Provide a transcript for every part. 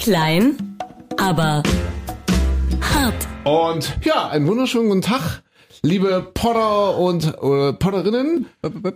Klein, aber hart. Und ja, einen wunderschönen guten Tag, liebe Potter und äh, Potterinnen.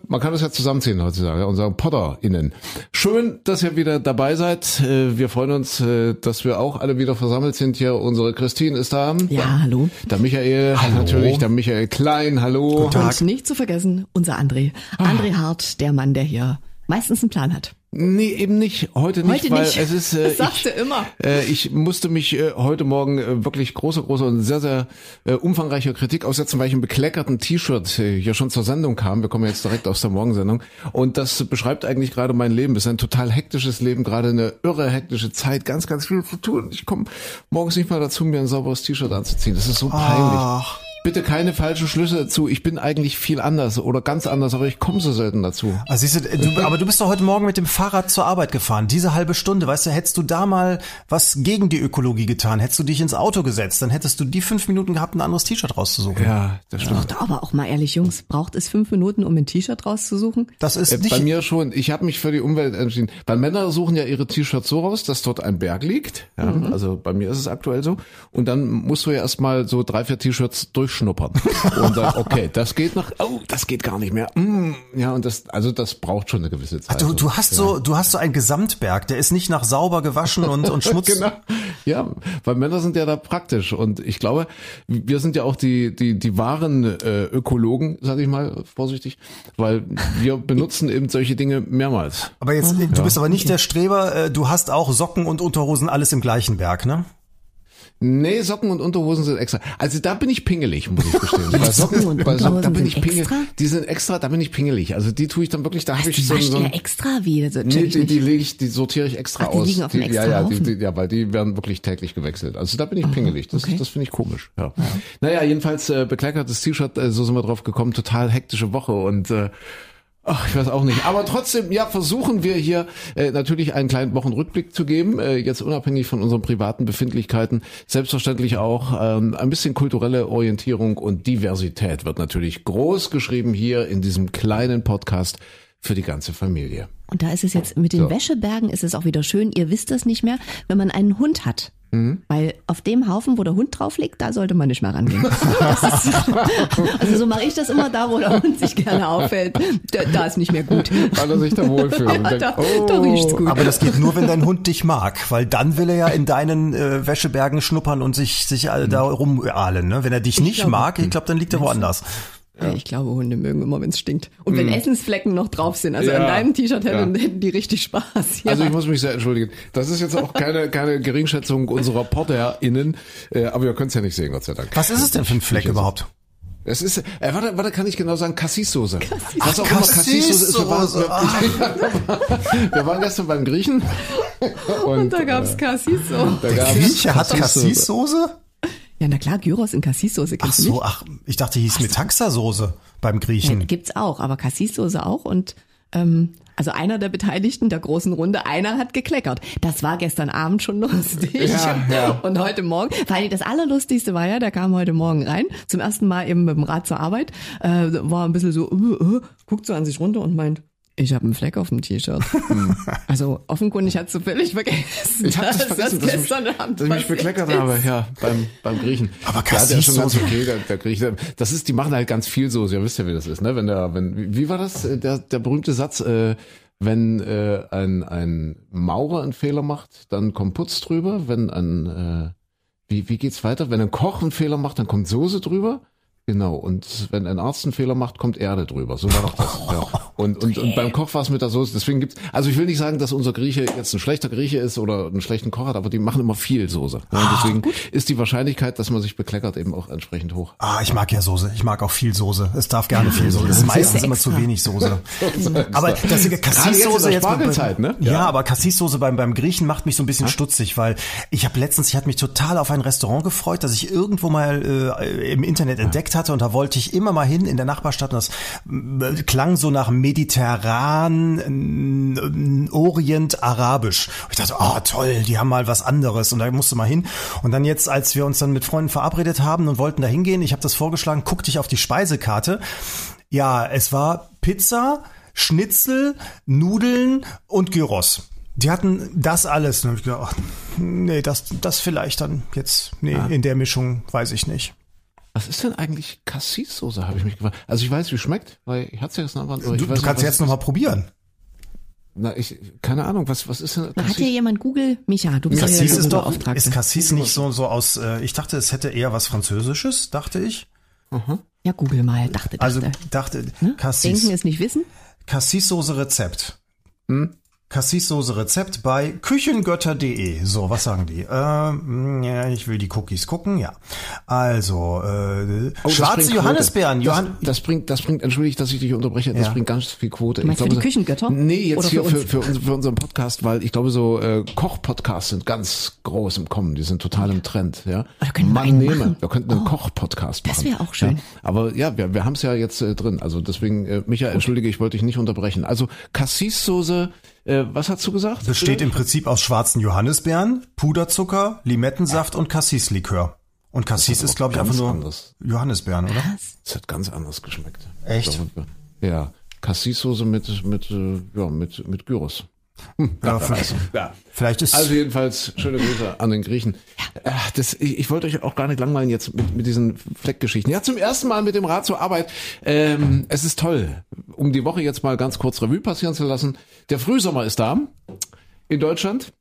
Man kann das ja zusammenziehen heutzutage ja, und sagen PotterInnen. Schön, dass ihr wieder dabei seid. Äh, Wir freuen uns, äh, dass wir auch alle wieder versammelt sind hier. Unsere Christine ist da. Ja, hallo. Der Michael, Hallo. natürlich, der Michael Klein, hallo. Und nicht zu vergessen, unser André. Ah. André Hart, der Mann, der hier meistens einen Plan hat. Nee, eben nicht. Heute nicht, Heute weil nicht. es ist. Äh, Das sagt ich, er immer. Äh, ich musste mich äh, heute Morgen äh, wirklich große, große und sehr, sehr äh, umfangreiche Kritik aussetzen, weil ich im bekleckerten T-Shirt äh, hier schon zur Sendung kam. Wir kommen jetzt direkt aus der Morgensendung. Und das beschreibt eigentlich gerade mein Leben. Es ist ein total hektisches Leben, gerade eine irre hektische Zeit, ganz, ganz viel zu tun. Ich komme morgens nicht mal dazu, mir ein sauberes T-Shirt anzuziehen. Das ist so peinlich. Ach. Bitte keine falschen Schlüsse dazu. Ich bin eigentlich viel anders oder ganz anders, aber ich komme so selten dazu. Also siehst du, du, aber du bist doch heute Morgen mit dem Fahrrad zur Arbeit gefahren. Diese halbe Stunde, weißt du, hättest du da mal was gegen die Ökologie getan, hättest du dich ins Auto gesetzt, dann hättest du die fünf Minuten gehabt, ein anderes T-Shirt rauszusuchen. Ja, das stimmt. Doch, aber auch mal ehrlich, Jungs, braucht es fünf Minuten, um ein T-Shirt rauszusuchen? Das ist Äh, nicht. Bei mir schon. Ich habe mich für die Umwelt entschieden. Weil Männer suchen ja ihre T-Shirts so raus, dass dort ein Berg liegt. Ja, Also bei mir ist es aktuell so. Und dann musst du ja erstmal so drei, vier T-Shirts durchschnuppern. Und dann, okay, das geht noch, oh, das geht gar nicht mehr. Mm, ja, und das, also das braucht schon eine gewisse Zeit. du, du hast so, du hast so einen Gesamtberg, der ist nicht nach sauber gewaschen und, und Schmutz. Genau. Ja, weil Männer sind ja da praktisch und ich glaube, wir sind ja auch die die die wahren äh, Ökologen, sage ich mal vorsichtig, weil wir benutzen eben solche Dinge mehrmals. Aber jetzt, du bist aber nicht der Streber, äh, du hast auch Socken und Unterhosen alles im gleichen Berg, ne? Nee, Socken und Unterhosen sind extra. Also da bin ich pingelig, muss ich gestehen. bei Socken und bei Socken, da bin ich sind pingelig. extra? Die sind extra, da bin ich pingelig. Also die tue ich dann wirklich, da habe ich Die so, so ein, extra wie? Also, Nee, die, die lege ich, die sortiere ich extra Ach, die aus. liegen auf ja, extra ja, die, Haufen? die, ja, weil die werden wirklich täglich gewechselt. Also da bin ich pingelig. Das, okay. das finde ich komisch. Ja. Naja, jedenfalls äh, bekleckertes T-Shirt, äh, so sind wir drauf gekommen. Total hektische Woche und äh, Ach, ich weiß auch nicht. Aber trotzdem, ja, versuchen wir hier äh, natürlich einen kleinen Wochenrückblick zu geben, äh, jetzt unabhängig von unseren privaten Befindlichkeiten. Selbstverständlich auch ähm, ein bisschen kulturelle Orientierung und Diversität wird natürlich groß geschrieben hier in diesem kleinen Podcast für die ganze Familie. Und da ist es jetzt mit den So. Wäschebergen ist es auch wieder schön. Ihr wisst das nicht mehr, wenn man einen Hund hat. Mhm. Weil auf dem Haufen, wo der Hund drauf liegt, da sollte man nicht mehr rangehen. Ist, also so mache ich das immer da, wo der Hund sich gerne aufhält. Da, da ist nicht mehr gut. Weil er sich da wohlfühlt. denkt, Da, oh, da riecht's gut. Aber das geht nur, wenn dein Hund dich mag, weil dann will er ja in deinen äh, Wäschebergen schnuppern und sich sich äh, da rumahlen. Ne? Wenn er dich nicht glaube- mag, ich glaube, dann liegt er woanders. Ja, Ich glaube, Hunde mögen immer, wenn es stinkt. Und wenn Essensflecken noch drauf sind. Also. Ja. an deinem T-Shirt hätten, Ja. hätten die richtig Spaß. Ja. Also ich muss mich sehr entschuldigen. Das ist jetzt auch keine, keine Geringschätzung unserer PorterInnen, äh, aber ihr könnt es ja nicht sehen, Gott sei Dank. Was ist es denn für ein Fleck überhaupt? Es ist, äh, warte, warte, kann ich genau sagen, Cassis-Soße. Was auch Ach, immer Cassis-Soße ist. Wir waren, Cassis-Soße. wir, wir waren gestern beim Griechen. Und, Und da gab's Cassis so. da Der Grieche hat Cassis-Soße. Ja, na klar, Gyros in Cassis-Soße Ach kennst du so, nicht? ach, ich dachte, hieß Metaxa-Soße beim Griechen. Gibt's auch, aber Cassis-Soße auch und ähm, also einer der Beteiligten der großen Runde, einer hat gekleckert. Das war gestern Abend schon lustig. Ja, ja. Und heute Morgen, vor allem das Allerlustigste war ja, der kam heute Morgen rein, zum ersten Mal eben mit dem Rad zur Arbeit, äh, war ein bisschen so, äh, äh, guckt so an sich runter und meint, ich habe einen Fleck auf dem T-Shirt. also offenkundig hat du völlig vergessen. Ich hab das vergessen, dass, ich, gestern Abend dass ich mich bekleckert ist. habe, ja, beim, beim Griechen. Aber ja, der ist schon ganz okay, der, der Grieche. Das ist, die machen halt ganz viel Soße, ihr wisst ja, wie das ist, ne? Wenn der, wenn, wie wie war das, äh, der, der berühmte Satz, äh, wenn äh, ein, ein Maurer einen Fehler macht, dann kommt Putz drüber, wenn ein, äh, wie, wie geht's weiter? Wenn ein Koch einen Fehler macht, dann kommt Soße drüber. Genau, und wenn ein Arzt einen Fehler macht, kommt Erde drüber. So war doch das. Ja. Und, und, und beim Koch war es mit der Soße. Deswegen gibt's, also ich will nicht sagen, dass unser Grieche jetzt ein schlechter Grieche ist oder einen schlechten Koch hat, aber die machen immer viel Soße. Ja, und deswegen ist die Wahrscheinlichkeit, dass man sich bekleckert, eben auch entsprechend hoch. Ah, ich mag ja Soße. Ich mag auch viel Soße. Es darf gerne viel Soße. Es ist meistens immer zu wenig Soße. Aber das jetzt Cassis-Soße jetzt Spargelzeit, ne? Ja, Ja. aber Cassis-Soße beim, beim Griechen macht mich so ein bisschen stutzig, weil ich habe letztens, ich hatte mich total auf ein Restaurant gefreut, das ich irgendwo mal äh, im Internet entdeckt hatte und da wollte ich immer mal hin in der Nachbarstadt und das äh, klang so nach mediterran, äh, Orient, Arabisch. Und ich dachte, oh toll, die haben mal was anderes und da musste mal hin. Und dann jetzt, als wir uns dann mit Freunden verabredet haben und wollten da hingehen, ich habe das vorgeschlagen, guckte ich auf die Speisekarte. Ja, es war Pizza, Schnitzel, Nudeln und Gyros. Die hatten das alles. Und hab ich gedacht, ach, nee, das, das vielleicht dann jetzt, nee, in der Mischung weiß ich nicht. Was ist denn eigentlich Cassis-Soße, habe ich mich gefragt. Also ich weiß, wie es schmeckt, weil ich hatte es ja jetzt noch mal. Du, du kannst jetzt nochmal probieren. Na, ich, keine Ahnung, was, was ist denn Na, Hat hier jemand Google? Micha, du bist ja Cassis der ist doch, ist Cassis nicht so, so aus, äh, ich dachte, es hätte eher was Französisches, dachte ich. Ja, Google mal, dachte, dachte. Also dachte, Ne? Cassis. Denken ist nicht wissen. Cassis-Soße Rezept. Hm? Cassis-Soße Rezept bei küchengötter.de. So, was sagen die? Ähm, ja, ich will die Cookies gucken, ja. Also, äh, Oh, schwarze Johannisbeeren. Johann Das, das bringt, das bringt, entschuldige, dass ich dich unterbreche, das Ja. bringt ganz viel Quote. Du meinst Ich für die Küchengötter? Nee, jetzt Oder hier für für, uns? für, uns, für unseren Podcast, weil ich glaube, so äh, Koch-Podcasts sind ganz groß im Kommen, die sind total im Trend. Ja. da können wir Man einen nehme, machen. wir könnten einen Oh, Koch-Podcast machen. das wäre auch schön. Ja. Aber ja, wir, wir haben es ja jetzt äh, drin. Also deswegen, äh, Micha, entschuldige, ich wollte dich nicht unterbrechen. Also Cassis-Soße, äh, was hast du gesagt? besteht im Prinzip aus schwarzen Johannisbeeren, Puderzucker, Limettensaft und Cassis-Likör. Und Cassis ist, glaube ich, ganz einfach nur anders. Johannisbeeren, oder? Das hat ganz anders geschmeckt. Echt? Ja, Cassis-Soße mit, mit, äh, ja, mit, mit Gyros. Ja, vielleicht, Ja. vielleicht ist Also jedenfalls schöne Grüße an den Griechen. Das, ich, ich wollte euch auch gar nicht langweilen jetzt mit, mit diesen Fleckgeschichten. Ja, zum ersten Mal mit dem Rad zur Arbeit. Ähm, es ist toll, um die Woche jetzt mal ganz kurz Revue passieren zu lassen. Der Frühsommer ist da in Deutschland.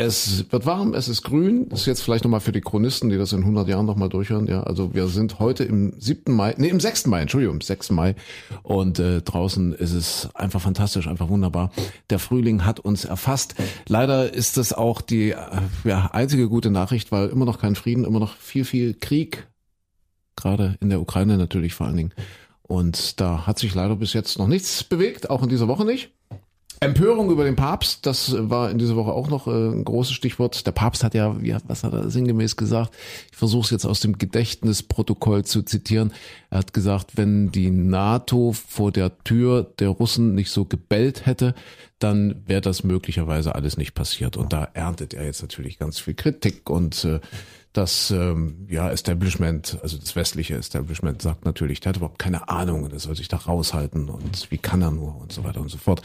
Es wird warm, es ist grün. Das ist jetzt vielleicht nochmal für die Chronisten, die das in 100 Jahren nochmal durchhören. Ja, also wir sind heute im 7. Mai, nee, im 6. Mai, Entschuldigung, im 6. Mai. Und äh, draußen ist es einfach fantastisch, einfach wunderbar. Der Frühling hat uns erfasst. Leider ist das auch die äh, ja, einzige gute Nachricht, weil immer noch kein Frieden, immer noch viel, viel Krieg. Gerade in der Ukraine natürlich vor allen Dingen. Und da hat sich leider bis jetzt noch nichts bewegt, auch in dieser Woche nicht. Empörung über den Papst, das war in dieser Woche auch noch äh, ein großes Stichwort. Der Papst hat ja, ja was hat er sinngemäß gesagt? Ich versuche es jetzt aus dem Gedächtnisprotokoll zu zitieren. Er hat gesagt, wenn die NATO vor der Tür der Russen nicht so gebellt hätte, dann wäre das möglicherweise alles nicht passiert. Und da erntet er jetzt natürlich ganz viel Kritik und äh, das ähm, ja, Establishment, also das westliche Establishment sagt natürlich, der hat überhaupt keine Ahnung und er soll sich da raushalten und wie kann er nur und so weiter und so fort.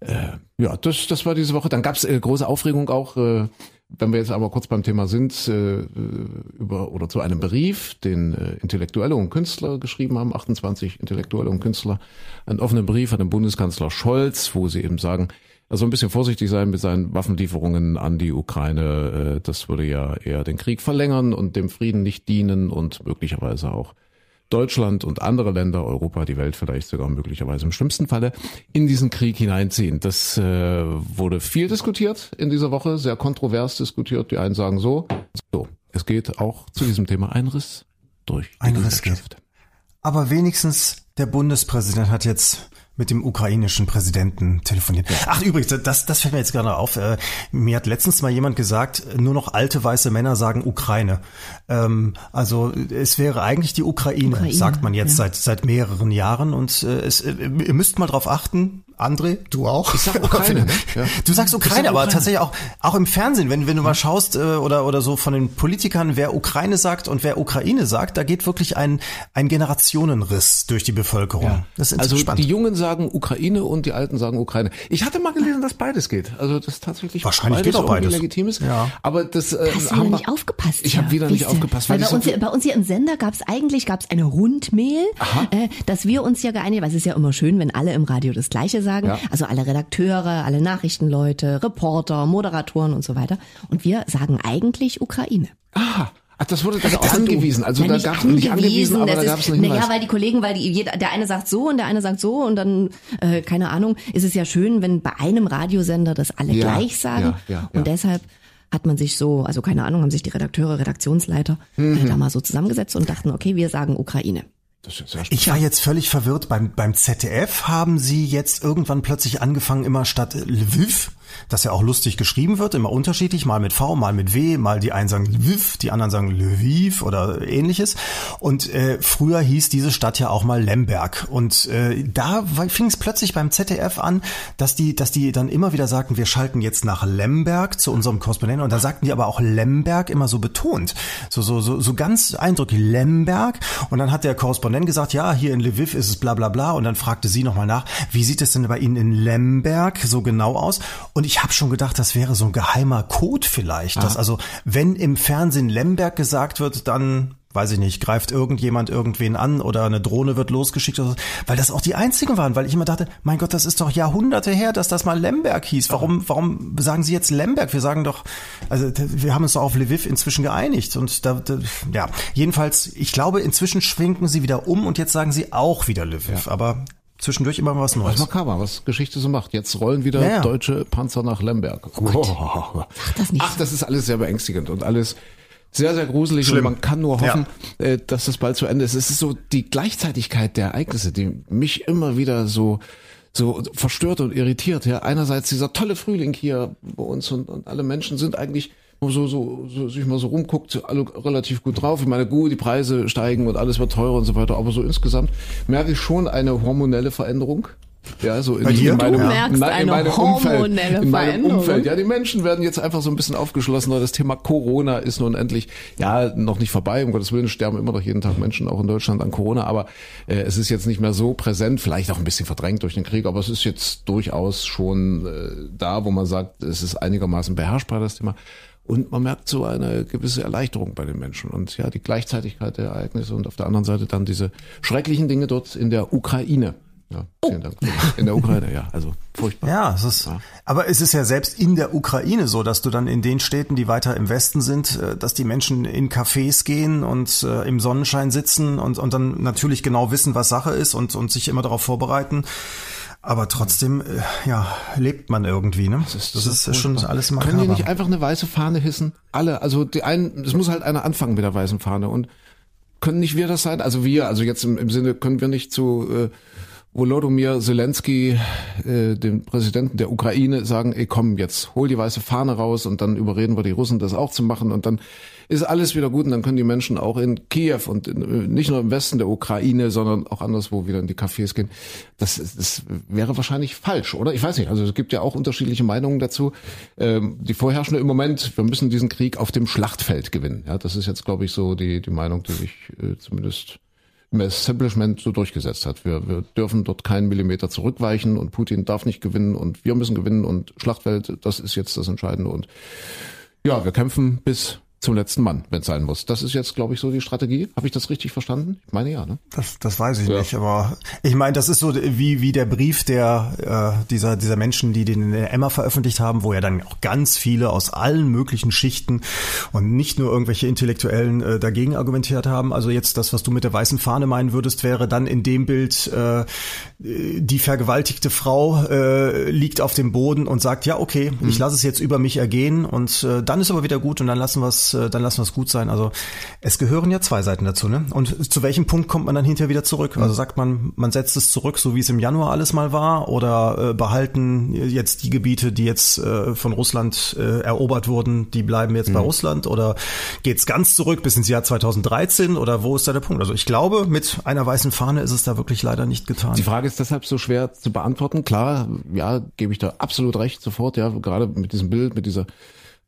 Äh, ja, das, das war diese Woche. Dann gab's äh, große Aufregung auch, äh, wenn wir jetzt aber kurz beim Thema sind, äh, über oder zu einem Brief, den äh, Intellektuelle und Künstler geschrieben haben, 28 Intellektuelle und Künstler, einen offenen Brief an den Bundeskanzler Scholz, wo sie eben sagen, soll ein bisschen vorsichtig sein mit seinen Waffenlieferungen an die Ukraine. Äh, das würde ja eher den Krieg verlängern und dem Frieden nicht dienen und möglicherweise auch Deutschland und andere Länder, Europa, die Welt vielleicht sogar möglicherweise im schlimmsten Falle in diesen Krieg hineinziehen. Das äh, wurde viel diskutiert in dieser Woche, sehr kontrovers diskutiert. Die einen sagen so, so, es geht auch zu diesem Thema Einriss durch die Ein Riss Gesellschaft. Aber wenigstens der Bundespräsident hat jetzt mit dem ukrainischen Präsidenten telefoniert. Ach übrigens, das, das fällt mir jetzt gerade auf. Äh, Mir hat letztens mal jemand gesagt, nur noch alte weiße Männer sagen Ukraine. Ähm, also es wäre eigentlich die Ukraine, Ukraine, sagt man jetzt ja. seit seit mehreren Jahren. Und äh, es, äh, ihr müsst mal drauf achten, André, du auch. Ich sag Ukraine, ne? Ja. Du sagst Ukraine, sag aber Ukraine. tatsächlich auch auch im Fernsehen, wenn wenn du mal schaust äh, oder oder so von den Politikern, wer Ukraine sagt und wer Ukraine sagt, da geht wirklich ein ein Generationenriss durch die Bevölkerung. Das ist Also spannend. die Jungen sagen Ukraine und die Alten sagen Ukraine. Ich hatte mal gelesen, dass beides geht. Also das tatsächlich Wahrscheinlich geht auch beides. legitim ist. Ja. Aber das äh, Hast du haben wieder wir- nicht aufgepasst? Ich habe ja. wieder nicht aufgepasst, Weil weil bei so uns, hier, bei uns hier im Sender gab es eigentlich gab's eine Rundmail, äh, dass wir uns ja geeinigt, weil es ist ja immer schön, wenn alle im Radio das Gleiche sagen. Ja. Also alle Redakteure, alle Nachrichtenleute, Reporter, Moderatoren und so weiter. Und wir sagen eigentlich Ukraine. Ah, ach, das wurde das Also angewiesen. Also Nein, da gab es nicht angewiesen, aber da gab es einen Hinweis. Naja, weil die Kollegen, weil die, jeder, der eine sagt so und der eine sagt so und dann, äh, keine Ahnung, ist es ja schön, wenn bei einem Radiosender das alle Ja, gleich sagen. ja, ja, ja. Und deshalb hat man sich so, also keine Ahnung, haben sich die Redakteure, Redaktionsleiter Mhm. äh, da mal so zusammengesetzt und dachten, okay, wir sagen Ukraine. Ich war jetzt völlig verwirrt. Beim, beim ZDF haben sie jetzt irgendwann plötzlich angefangen, immer statt Lviv, das ja auch lustig geschrieben wird, immer unterschiedlich, mal mit V, mal mit W, mal die einen sagen Lviv, die anderen sagen Lviv oder ähnliches. Und äh, früher hieß diese Stadt ja auch mal Lemberg. Und äh, da fing es plötzlich beim ZDF an, dass die, dass die dann immer wieder sagten, wir schalten jetzt nach Lemberg zu unserem Korrespondenten. Und da sagten die aber auch Lemberg immer so betont. So, so, so, so ganz eindrücklich Lemberg. Und dann hat der Korrespondent gesagt, ja, hier in Lviv ist es bla bla bla. Und dann fragte sie nochmal nach, wie sieht es denn bei Ihnen in Lemberg so genau aus? Und ich habe schon gedacht, das wäre so ein geheimer Code vielleicht. Dass also, wenn im Fernsehen Lemberg gesagt wird, dann weiß ich nicht, greift irgendjemand irgendwen an oder eine Drohne wird losgeschickt oder so, weil das auch die einzigen waren, weil ich immer dachte, mein Gott, das ist doch Jahrhunderte her, dass das mal Lemberg hieß. Warum, warum sagen Sie jetzt Lemberg? Wir sagen doch, also wir haben uns doch auf Lviv inzwischen geeinigt und da, da ja, jedenfalls, ich glaube, inzwischen schwenken Sie wieder um und jetzt sagen Sie auch wieder Lviv, aber zwischendurch immer was Was Neues. makaber, was Geschichte so macht. Jetzt rollen wieder Ja, ja. deutsche Panzer nach Lemberg. Oh. das nicht. Ach, das ist alles sehr beängstigend und alles sehr, sehr gruselig Schlimm. und man kann nur hoffen, äh, dass das bald zu Ende ist. Es ist so die Gleichzeitigkeit der Ereignisse, die mich immer wieder so so verstört und irritiert. Ja, einerseits dieser tolle Frühling hier bei uns und, und alle Menschen sind eigentlich so, so, so sich mal so rumguckt, so alle relativ gut drauf. Ich meine, gut, die Preise steigen und alles wird teurer und so weiter, aber so insgesamt merke ich schon eine hormonelle Veränderung. Ja, so in, Bei dir? in meinem, Du merkst in eine meinem hormonelle Umfeld, in meinem Veränderung. Umfeld. Ja, die Menschen werden jetzt einfach so ein bisschen aufgeschlossener. Das Thema Corona ist nun endlich, ja, noch nicht vorbei. Um Gottes Willen sterben immer noch jeden Tag Menschen, auch in Deutschland, an Corona. Aber äh, es ist jetzt nicht mehr so präsent, vielleicht auch ein bisschen verdrängt durch den Krieg. Aber es ist jetzt durchaus schon äh, da, wo man sagt, es ist einigermaßen beherrschbar, das Thema. Und man merkt so eine gewisse Erleichterung bei den Menschen. Und ja, die Gleichzeitigkeit der Ereignisse und auf der anderen Seite dann diese schrecklichen Dinge dort in der Ukraine. Ja, vielen Dank. In der Ukraine, ja, also furchtbar. Ja, es ist, aber es ist ja selbst in der Ukraine so, dass du dann in den Städten, die weiter im Westen sind, äh, dass die Menschen in Cafés gehen und äh, im Sonnenschein sitzen und, und dann natürlich genau wissen, was Sache ist und, und sich immer darauf vorbereiten. Aber trotzdem, äh, ja, lebt man irgendwie, ne? Das so ist, schon alles Können die makaber. nicht einfach eine weiße Fahne hissen? Alle, also die einen, es muss halt einer anfangen mit der weißen Fahne und können nicht wir das sein? Also wir, also jetzt im, im Sinne, können wir nicht zu äh, Volodymyr Zelensky, äh, dem Präsidenten der Ukraine, sagen, ey komm, jetzt hol die weiße Fahne raus und dann überreden wir die Russen, das auch zu machen und dann ist alles wieder gut und dann können die Menschen auch in Kiew und in, äh, nicht nur im Westen der Ukraine, sondern auch anderswo wieder in die Cafés gehen. Das, das wäre wahrscheinlich falsch, oder? Ich weiß nicht. Also es gibt ja auch unterschiedliche Meinungen dazu. Ähm, die vorherrschende im Moment, wir müssen diesen Krieg auf dem Schlachtfeld gewinnen. Ja, das ist jetzt, glaube ich, so die, die Meinung, die sich äh, zumindest im Establishment so durchgesetzt hat. Wir, wir dürfen dort keinen Millimeter zurückweichen und Putin darf nicht gewinnen und wir müssen gewinnen und Schlachtfeld, das ist jetzt das Entscheidende und ja, wir kämpfen bis zum letzten Mann, wenn es sein muss. Das ist jetzt, glaube ich, so die Strategie. Habe ich das richtig verstanden? Ich meine ja, ne? Das, das weiß ich Ja. nicht, aber ich meine, das ist so wie, wie der Brief der äh, dieser, dieser Menschen, die den in der Emma veröffentlicht haben, wo ja dann auch ganz viele aus allen möglichen Schichten und nicht nur irgendwelche Intellektuellen äh, dagegen argumentiert haben. Also jetzt das, was du mit der weißen Fahne meinen würdest, wäre dann in dem Bild äh, die vergewaltigte Frau äh, liegt auf dem Boden und sagt, ja, okay, ich lasse es jetzt über mich ergehen und äh, dann ist aber wieder gut und dann lassen wir es äh, dann lassen wir es gut sein. Also es gehören ja zwei Seiten dazu, ne? Und zu welchem Punkt kommt man dann hinterher wieder zurück? Also sagt man, man setzt es zurück, so wie es im Januar alles mal war, oder äh, behalten jetzt die Gebiete, die jetzt äh, von Russland äh, erobert wurden, die bleiben jetzt bei Russland, oder geht's ganz zurück bis ins Jahr 2013, oder wo ist da der Punkt? Also ich glaube, mit einer weißen Fahne ist es da wirklich leider nicht getan. Die Frage ist deshalb so schwer zu beantworten. Klar, ja, gebe ich da absolut recht sofort, ja, gerade mit diesem Bild, mit dieser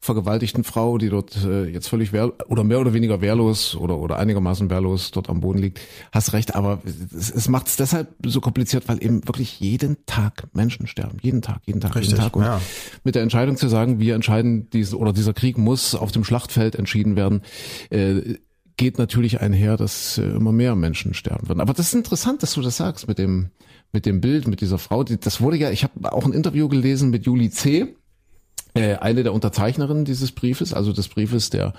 vergewaltigten Frau, die dort äh, jetzt völlig wehr oder mehr oder weniger wehrlos oder oder einigermaßen wehrlos dort am Boden liegt. Hast recht, aber es, es macht es deshalb so kompliziert, weil eben wirklich jeden Tag Menschen sterben, jeden Tag, jeden Tag, Richtig, jeden Tag. Und ja. mit der Entscheidung zu sagen, wir entscheiden diese oder dieser Krieg muss auf dem Schlachtfeld entschieden werden. Äh, geht natürlich einher, dass äh, immer mehr Menschen sterben werden. Aber das ist interessant, dass du das sagst mit dem mit dem Bild mit dieser Frau. Die, das wurde ja, ich habe auch ein Interview gelesen mit Julie C., eine der Unterzeichnerinnen dieses Briefes, also des Briefes, der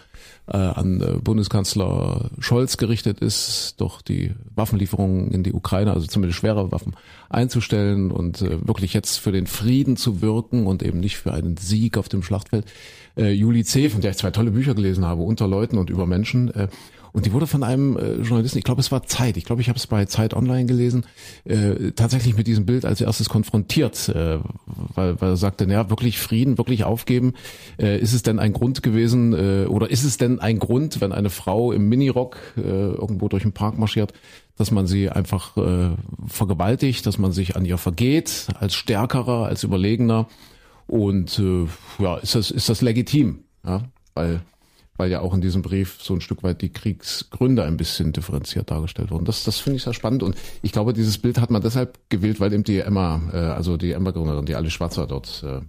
äh, an äh, Bundeskanzler Scholz gerichtet ist, doch die Waffenlieferungen in die Ukraine, also zumindest schwere Waffen, einzustellen und äh, wirklich jetzt für den Frieden zu wirken und eben nicht für einen Sieg auf dem Schlachtfeld. Äh, Julie C., von der ich zwei tolle Bücher gelesen habe, unter Leuten und über Menschen. Äh, und die wurde von einem äh, Journalisten, ich glaube es war Zeit, ich glaube ich habe es bei Zeit Online gelesen, äh, tatsächlich mit diesem Bild als erstes konfrontiert, äh, weil, weil er sagte, naja, wirklich Frieden, wirklich aufgeben, äh, ist es denn ein Grund gewesen äh, oder ist es denn ein Grund, wenn eine Frau im Minirock äh, irgendwo durch den Park marschiert, dass man sie einfach äh, vergewaltigt, dass man sich an ihr vergeht, als Stärkerer, als Überlegener? Und äh, ja, ist das, ist das legitim, ja, weil weil ja auch in diesem Brief so ein Stück weit die Kriegsgründe ein bisschen differenziert dargestellt wurden. Das, das finde ich sehr spannend und ich glaube, dieses Bild hat man deshalb gewählt, weil eben die Emma, äh, also die Emma-Gründerin, die Alice Schwarzer dort äh,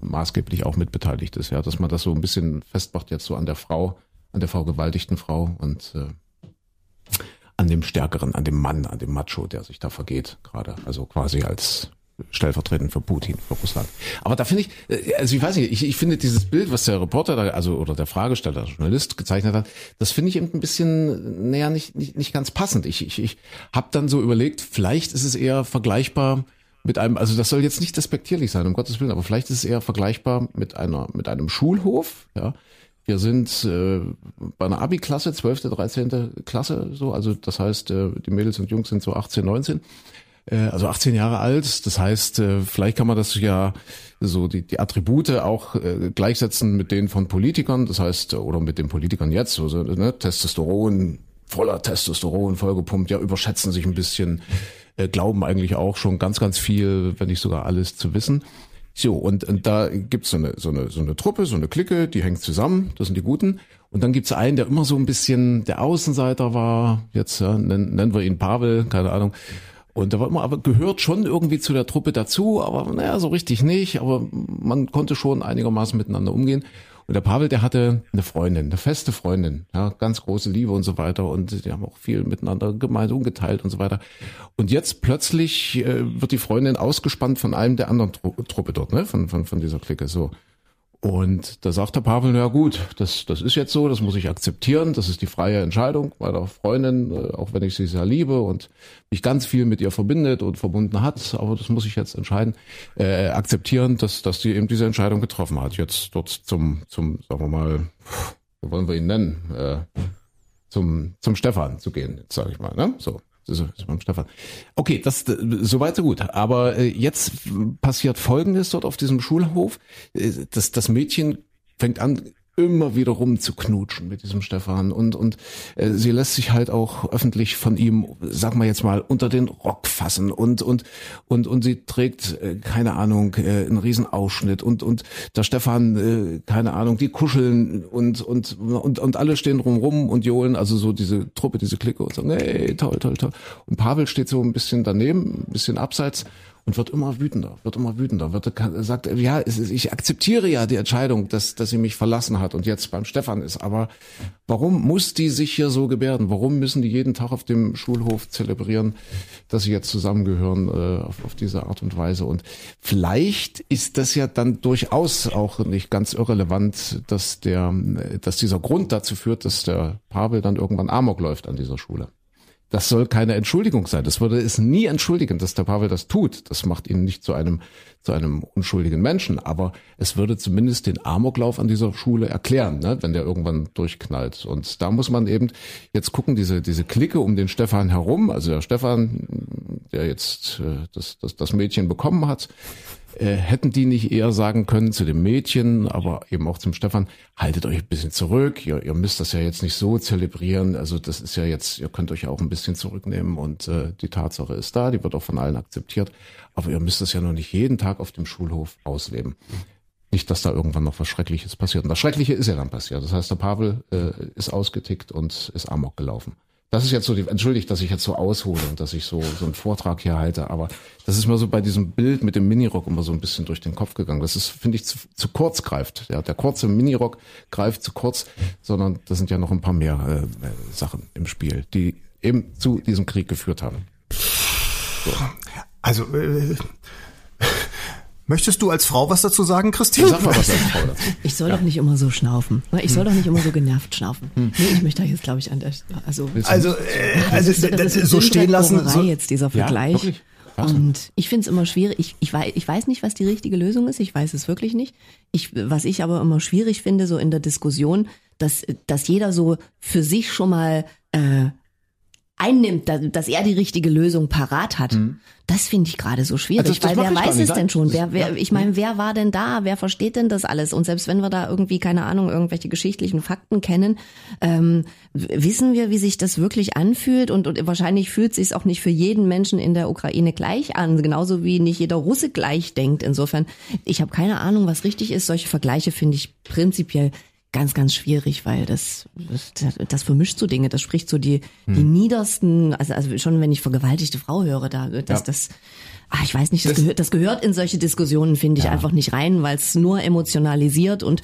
maßgeblich auch mitbeteiligt ist, ja, dass man das so ein bisschen festmacht jetzt so an der Frau, an der vergewaltigten Frau und äh, an dem Stärkeren, an dem Mann, an dem Macho, der sich da vergeht gerade. Also quasi als stellvertretend für Putin, für Russland. Aber da finde ich, äh, also ich weiß nicht, ich, ich finde dieses Bild, was der Reporter da, also oder der Fragesteller, der Journalist gezeichnet hat, das finde ich eben ein bisschen, naja, nicht, nicht, nicht ganz passend. Ich, ich, ich habe dann so überlegt, vielleicht ist es eher vergleichbar mit einem, also das soll jetzt nicht despektierlich sein, um Gottes Willen, aber vielleicht ist es eher vergleichbar mit einer, mit einem Schulhof, ja. Wir sind äh, bei einer Abi-Klasse, 12., 13. Klasse, so, also das heißt, äh, die Mädels und Jungs sind so 18, 19 äh, also 18 Jahre alt. Das heißt, äh, vielleicht kann man das ja so die, die Attribute auch äh, gleichsetzen mit denen von Politikern. Das heißt, oder mit den Politikern jetzt, also, ne, Testosteron, voller Testosteron, vollgepumpt, ja, überschätzen sich ein bisschen, glauben eigentlich auch schon ganz, ganz viel, wenn nicht sogar alles zu wissen. So, und, und da gibt's so eine, so, eine, so eine Truppe, so eine Clique, die hängt zusammen, das sind die Guten. Und dann gibt's einen, der immer so ein bisschen der Außenseiter war, jetzt ja, nennen wir ihn Pavel, keine Ahnung. Und da war immer, aber gehört schon irgendwie zu der Truppe dazu, aber naja, so richtig nicht. Aber man konnte schon einigermaßen miteinander umgehen. Und der Pavel, der hatte eine Freundin, eine feste Freundin, ja, ganz große Liebe und so weiter. Und die haben auch viel miteinander gemeint, umgeteilt und so weiter. Und jetzt plötzlich äh, wird die Freundin ausgespannt von einem der anderen Tru Truppe dort, ne, von, von, von dieser Clique, so. Und da sagt der Pavel, ja gut, das, das ist jetzt so, das muss ich akzeptieren, das ist die freie Entscheidung meiner Freundin, äh, auch wenn ich sie sehr liebe und mich ganz viel mit ihr verbindet und verbunden hat, aber das muss ich jetzt entscheiden, äh, akzeptieren, dass, dass sie eben diese Entscheidung getroffen hat. Jetzt dort zum, zum, sagen wir mal, wie wollen wir ihn nennen, äh, zum, zum Stefan zu gehen, sage ich mal, ne? So. Okay, das soweit so gut. Aber äh, jetzt passiert Folgendes dort auf diesem Schulhof. Äh, das, das Mädchen fängt an, immer wieder rum zu knutschen mit diesem Stefan. Und und äh, sie lässt sich halt auch öffentlich von ihm, sag mal jetzt mal, unter den Rock fassen. Und und und und sie trägt äh, keine Ahnung äh, einen riesen Ausschnitt und und der Stefan äh, keine Ahnung, die kuscheln und und und und alle stehen drumrum und johlen, also so diese Truppe, diese Clique und sagen, hey, toll, toll, toll. Und Pavel steht so ein bisschen daneben, ein bisschen abseits und wird immer wütender, wird immer wütender, wird sagt, ja, ich akzeptiere ja die Entscheidung, dass, dass sie mich verlassen hat und jetzt beim Stefan ist, aber warum muss die sich hier so gebärden? Warum müssen die jeden Tag auf dem Schulhof zelebrieren, dass sie jetzt zusammengehören äh, auf, auf diese Art und Weise? Und vielleicht ist das ja dann durchaus auch nicht ganz irrelevant, dass der, dass dieser Grund dazu führt, dass der Pavel dann irgendwann Amok läuft an dieser Schule. Das soll keine Entschuldigung sein. Das würde es nie entschuldigen, dass der Pavel das tut. Das macht ihn nicht zu einem, zu einem unschuldigen Menschen. Aber es würde zumindest den Amoklauf an dieser Schule erklären, ne, wenn der irgendwann durchknallt. Und da muss man eben jetzt gucken, diese, diese Clique um den Stefan herum, also der Stefan, der jetzt äh, das, das, das Mädchen bekommen hat, äh, hätten die nicht eher sagen können zu dem Mädchen, aber eben auch zum Stefan, haltet euch ein bisschen zurück, ihr, ihr müsst das ja jetzt nicht so zelebrieren, also das ist ja jetzt, ihr könnt euch auch ein bisschen zurücknehmen und äh, die Tatsache ist da, die wird auch von allen akzeptiert, aber ihr müsst das ja noch nicht jeden Tag auf dem Schulhof ausleben. Nicht, dass da irgendwann noch was Schreckliches passiert. Und das Schreckliche ist ja dann passiert. Das heißt, der Pavel äh, ist ausgetickt und ist amok gelaufen. Das ist jetzt so die, entschuldigt, dass ich jetzt so aushole und dass ich so, so einen Vortrag hier halte, aber das ist mir so bei diesem Bild mit dem Minirock immer so ein bisschen durch den Kopf gegangen. Das ist, finde ich, zu, zu kurz greift. Ja, der kurze Minirock greift zu kurz, sondern da sind ja noch ein paar mehr äh, Sachen im Spiel, die eben zu diesem Krieg geführt haben. So. Also, äh, Möchtest du als Frau was dazu sagen, Christine? Sag mal was als Frau dazu. Ich soll ja. doch nicht immer so schnaufen. Ne? Ich soll hm. doch nicht immer so genervt schnaufen. Hm. Nee, ich möchte da jetzt, glaube ich, an der, also, also, äh, also, das, das, das so stehen lassen. So, jetzt dieser Vergleich. Ja, und ich finde es immer schwierig. Ich, ich, weiß, ich weiß nicht, was die richtige Lösung ist. Ich weiß es wirklich nicht. Ich, was ich aber immer schwierig finde, so in der Diskussion, dass, dass jeder so für sich schon mal äh, einnimmt, dass er die richtige Lösung parat hat. Mhm. Das finde ich gerade so schwierig, also das, das weil wer weiß es denn schon? Wer, wer, ich meine, wer war denn da? Wer versteht denn das alles? Und selbst wenn wir da irgendwie, keine Ahnung, irgendwelche geschichtlichen Fakten kennen, ähm, wissen wir, wie sich das wirklich anfühlt? Und, und wahrscheinlich fühlt es sich auch nicht für jeden Menschen in der Ukraine gleich an, genauso wie nicht jeder Russe gleich denkt. Insofern, ich habe keine Ahnung, was richtig ist. Solche Vergleiche finde ich prinzipiell ganz, ganz schwierig, weil das, das, das vermischt so Dinge. Das spricht so die, die niedersten, also, also schon wenn ich vergewaltigte Frau höre, da, das, Ja. das, ah, ich weiß nicht, das, gehört, das gehört in solche Diskussionen, finde ich, einfach nicht rein, weil es nur emotionalisiert und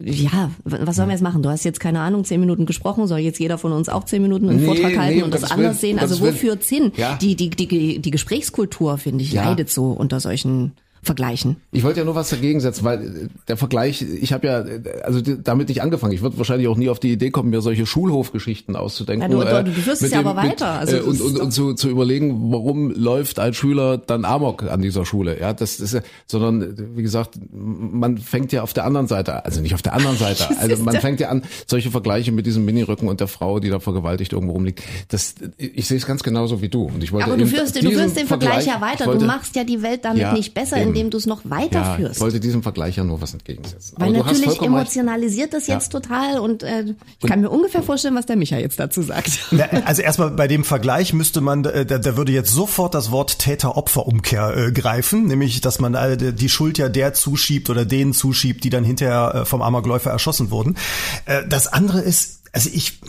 ja, was sollen wir jetzt machen? Du hast jetzt keine Ahnung, zehn Minuten gesprochen, soll jetzt jeder von uns auch zehn Minuten einen Nee, Vortrag halten nee, und das anders Willen, sehen? Also wo führt's hin? Ja. Die, die, die, die Gesprächskultur, finde ich, Ja. leidet so unter solchen Vergleichen. Ich wollte ja nur was dagegen setzen, weil äh, der Vergleich, ich habe ja äh, also damit nicht angefangen. Ich würde wahrscheinlich auch nie auf die Idee kommen, mir solche Schulhofgeschichten auszudenken. Ja, du- du- du führst mit es ja aber weiter. Also äh, und und, und zu, zu überlegen, warum läuft ein Schüler dann Amok an dieser Schule? Ja, das ist ja, sondern äh, wie gesagt, man fängt ja auf der anderen Seite, also nicht auf der anderen Seite, also man fängt ja an, solche Vergleiche mit diesem Minirücken und der Frau, die da vergewaltigt irgendwo rumliegt. Das, ich sehe es ganz genauso wie du. Und ich wollte Aber du führst, du führst den Vergleich ja ich weiter. wollte- du machst ja die Welt damit Ja, nicht besser. Indem du es noch ja, weiterführst. ich wollte diesem Vergleich ja nur was entgegensetzen. Weil Aber du hast natürlich emotionalisiert das jetzt total und äh, ich kann mir ungefähr vorstellen, was der Micha jetzt dazu sagt. Na, Also erstmal bei dem Vergleich müsste man, äh, da, da würde jetzt sofort das Wort Täter-Opfer-Umkehr äh, greifen, nämlich dass man äh, die Schuld ja der zuschiebt oder denen zuschiebt, die dann hinterher äh, vom Amokläufer erschossen wurden. Äh, das andere ist, also ich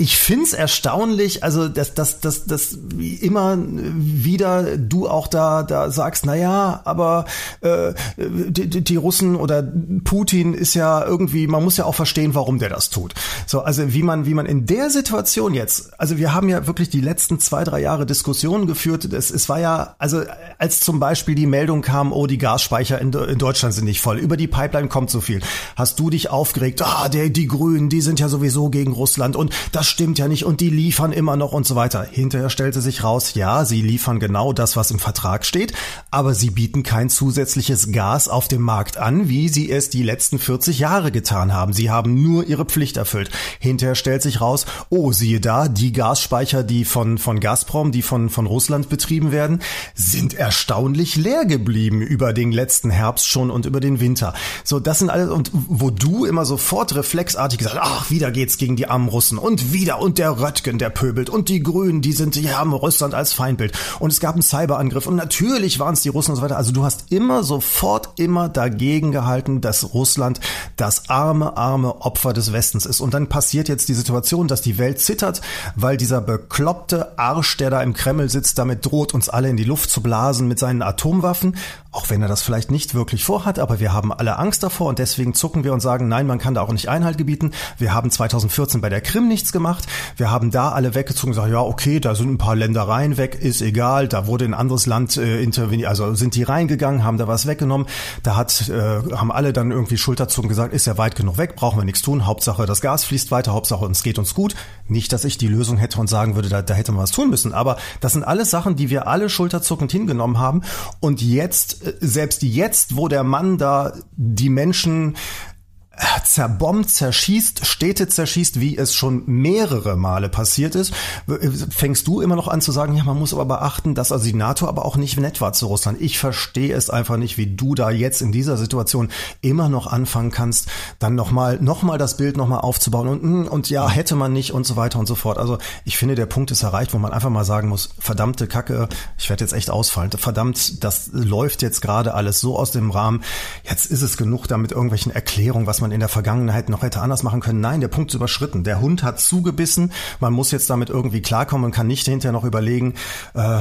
ich find's erstaunlich, also dass dass dass dass immer wieder du auch da da sagst, na ja, aber äh, die, die Russen oder Putin ist ja irgendwie, man muss ja auch verstehen, warum der das tut. So, also wie man wie man in der Situation jetzt, also wir haben ja wirklich die letzten zwei drei Jahre Diskussionen geführt. Es, es war ja, also als zum Beispiel die Meldung kam, oh die Gasspeicher in, in Deutschland sind nicht voll, über die Pipeline kommt so viel, hast du dich aufgeregt, ah der die Grünen, die sind ja sowieso gegen Russland und das stimmt ja nicht und die liefern immer noch und so weiter. Hinterher stellte sich raus, ja, sie liefern genau das, was im Vertrag steht, aber sie bieten kein zusätzliches Gas auf dem Markt an, wie sie es die letzten 40 Jahre getan haben. Sie haben nur ihre Pflicht erfüllt. Hinterher stellt sich raus, oh, siehe da, die Gasspeicher, die von, von Gazprom, die von, von Russland betrieben werden, sind erstaunlich leer geblieben über den letzten Herbst schon und über den Winter. So, das sind alles, und wo du immer sofort reflexartig gesagt, ach, wieder geht's gegen die armen Russen und wieder und der Röttgen, der pöbelt und die Grünen, die sind, die haben Russland als Feindbild und es gab einen Cyberangriff und natürlich waren es die Russen und so weiter. Also du hast immer sofort immer dagegen gehalten, dass Russland das arme, arme Opfer des Westens ist. Und dann passiert jetzt die Situation, dass die Welt zittert, weil dieser bekloppte Arsch, der da im Kreml sitzt, damit droht, uns alle in die Luft zu blasen mit seinen Atomwaffen. Auch wenn er das vielleicht nicht wirklich vorhat, aber wir haben alle Angst davor und deswegen zucken wir und sagen, nein, man kann da auch nicht Einhalt gebieten. Wir haben 2014 bei der Krim nichts gemacht. Wir haben da alle weggezogen und gesagt, ja, okay, da sind ein paar Ländereien weg, ist egal. Da wurde ein anderes Land äh, interveniert, also sind die reingegangen, haben da was weggenommen. Da hat, äh, haben alle dann irgendwie Schulterzucken gesagt, ist ja weit genug weg, brauchen wir nichts tun. Hauptsache, das Gas fließt weiter, Hauptsache, uns geht uns gut. Nicht, dass ich die Lösung hätte und sagen würde, da, da hätte man was tun müssen. Aber das sind alles Sachen, die wir alle schulterzuckend hingenommen haben. Und jetzt, selbst jetzt, wo der Mann da die Menschen zerbombt, zerschießt, Städte zerschießt, wie es schon mehrere Male passiert ist, fängst du immer noch an zu sagen, ja, man muss aber beachten, dass also die NATO aber auch nicht nett war zu Russland. Ich verstehe es einfach nicht, wie du da jetzt in dieser Situation immer noch anfangen kannst, dann nochmal noch mal das Bild nochmal aufzubauen und, hm, und ja, hätte man nicht und so weiter und so fort. Also ich finde, der Punkt ist erreicht, wo man einfach mal sagen muss, verdammte Kacke, ich werde jetzt echt ausfallen, verdammt, das läuft jetzt gerade alles so aus dem Rahmen, jetzt ist es genug da mit irgendwelchen Erklärungen, was man in der Vergangenheit noch hätte anders machen können. Nein, der Punkt ist überschritten. Der Hund hat zugebissen. Man muss jetzt damit irgendwie klarkommen und kann nicht hinterher noch überlegen, äh,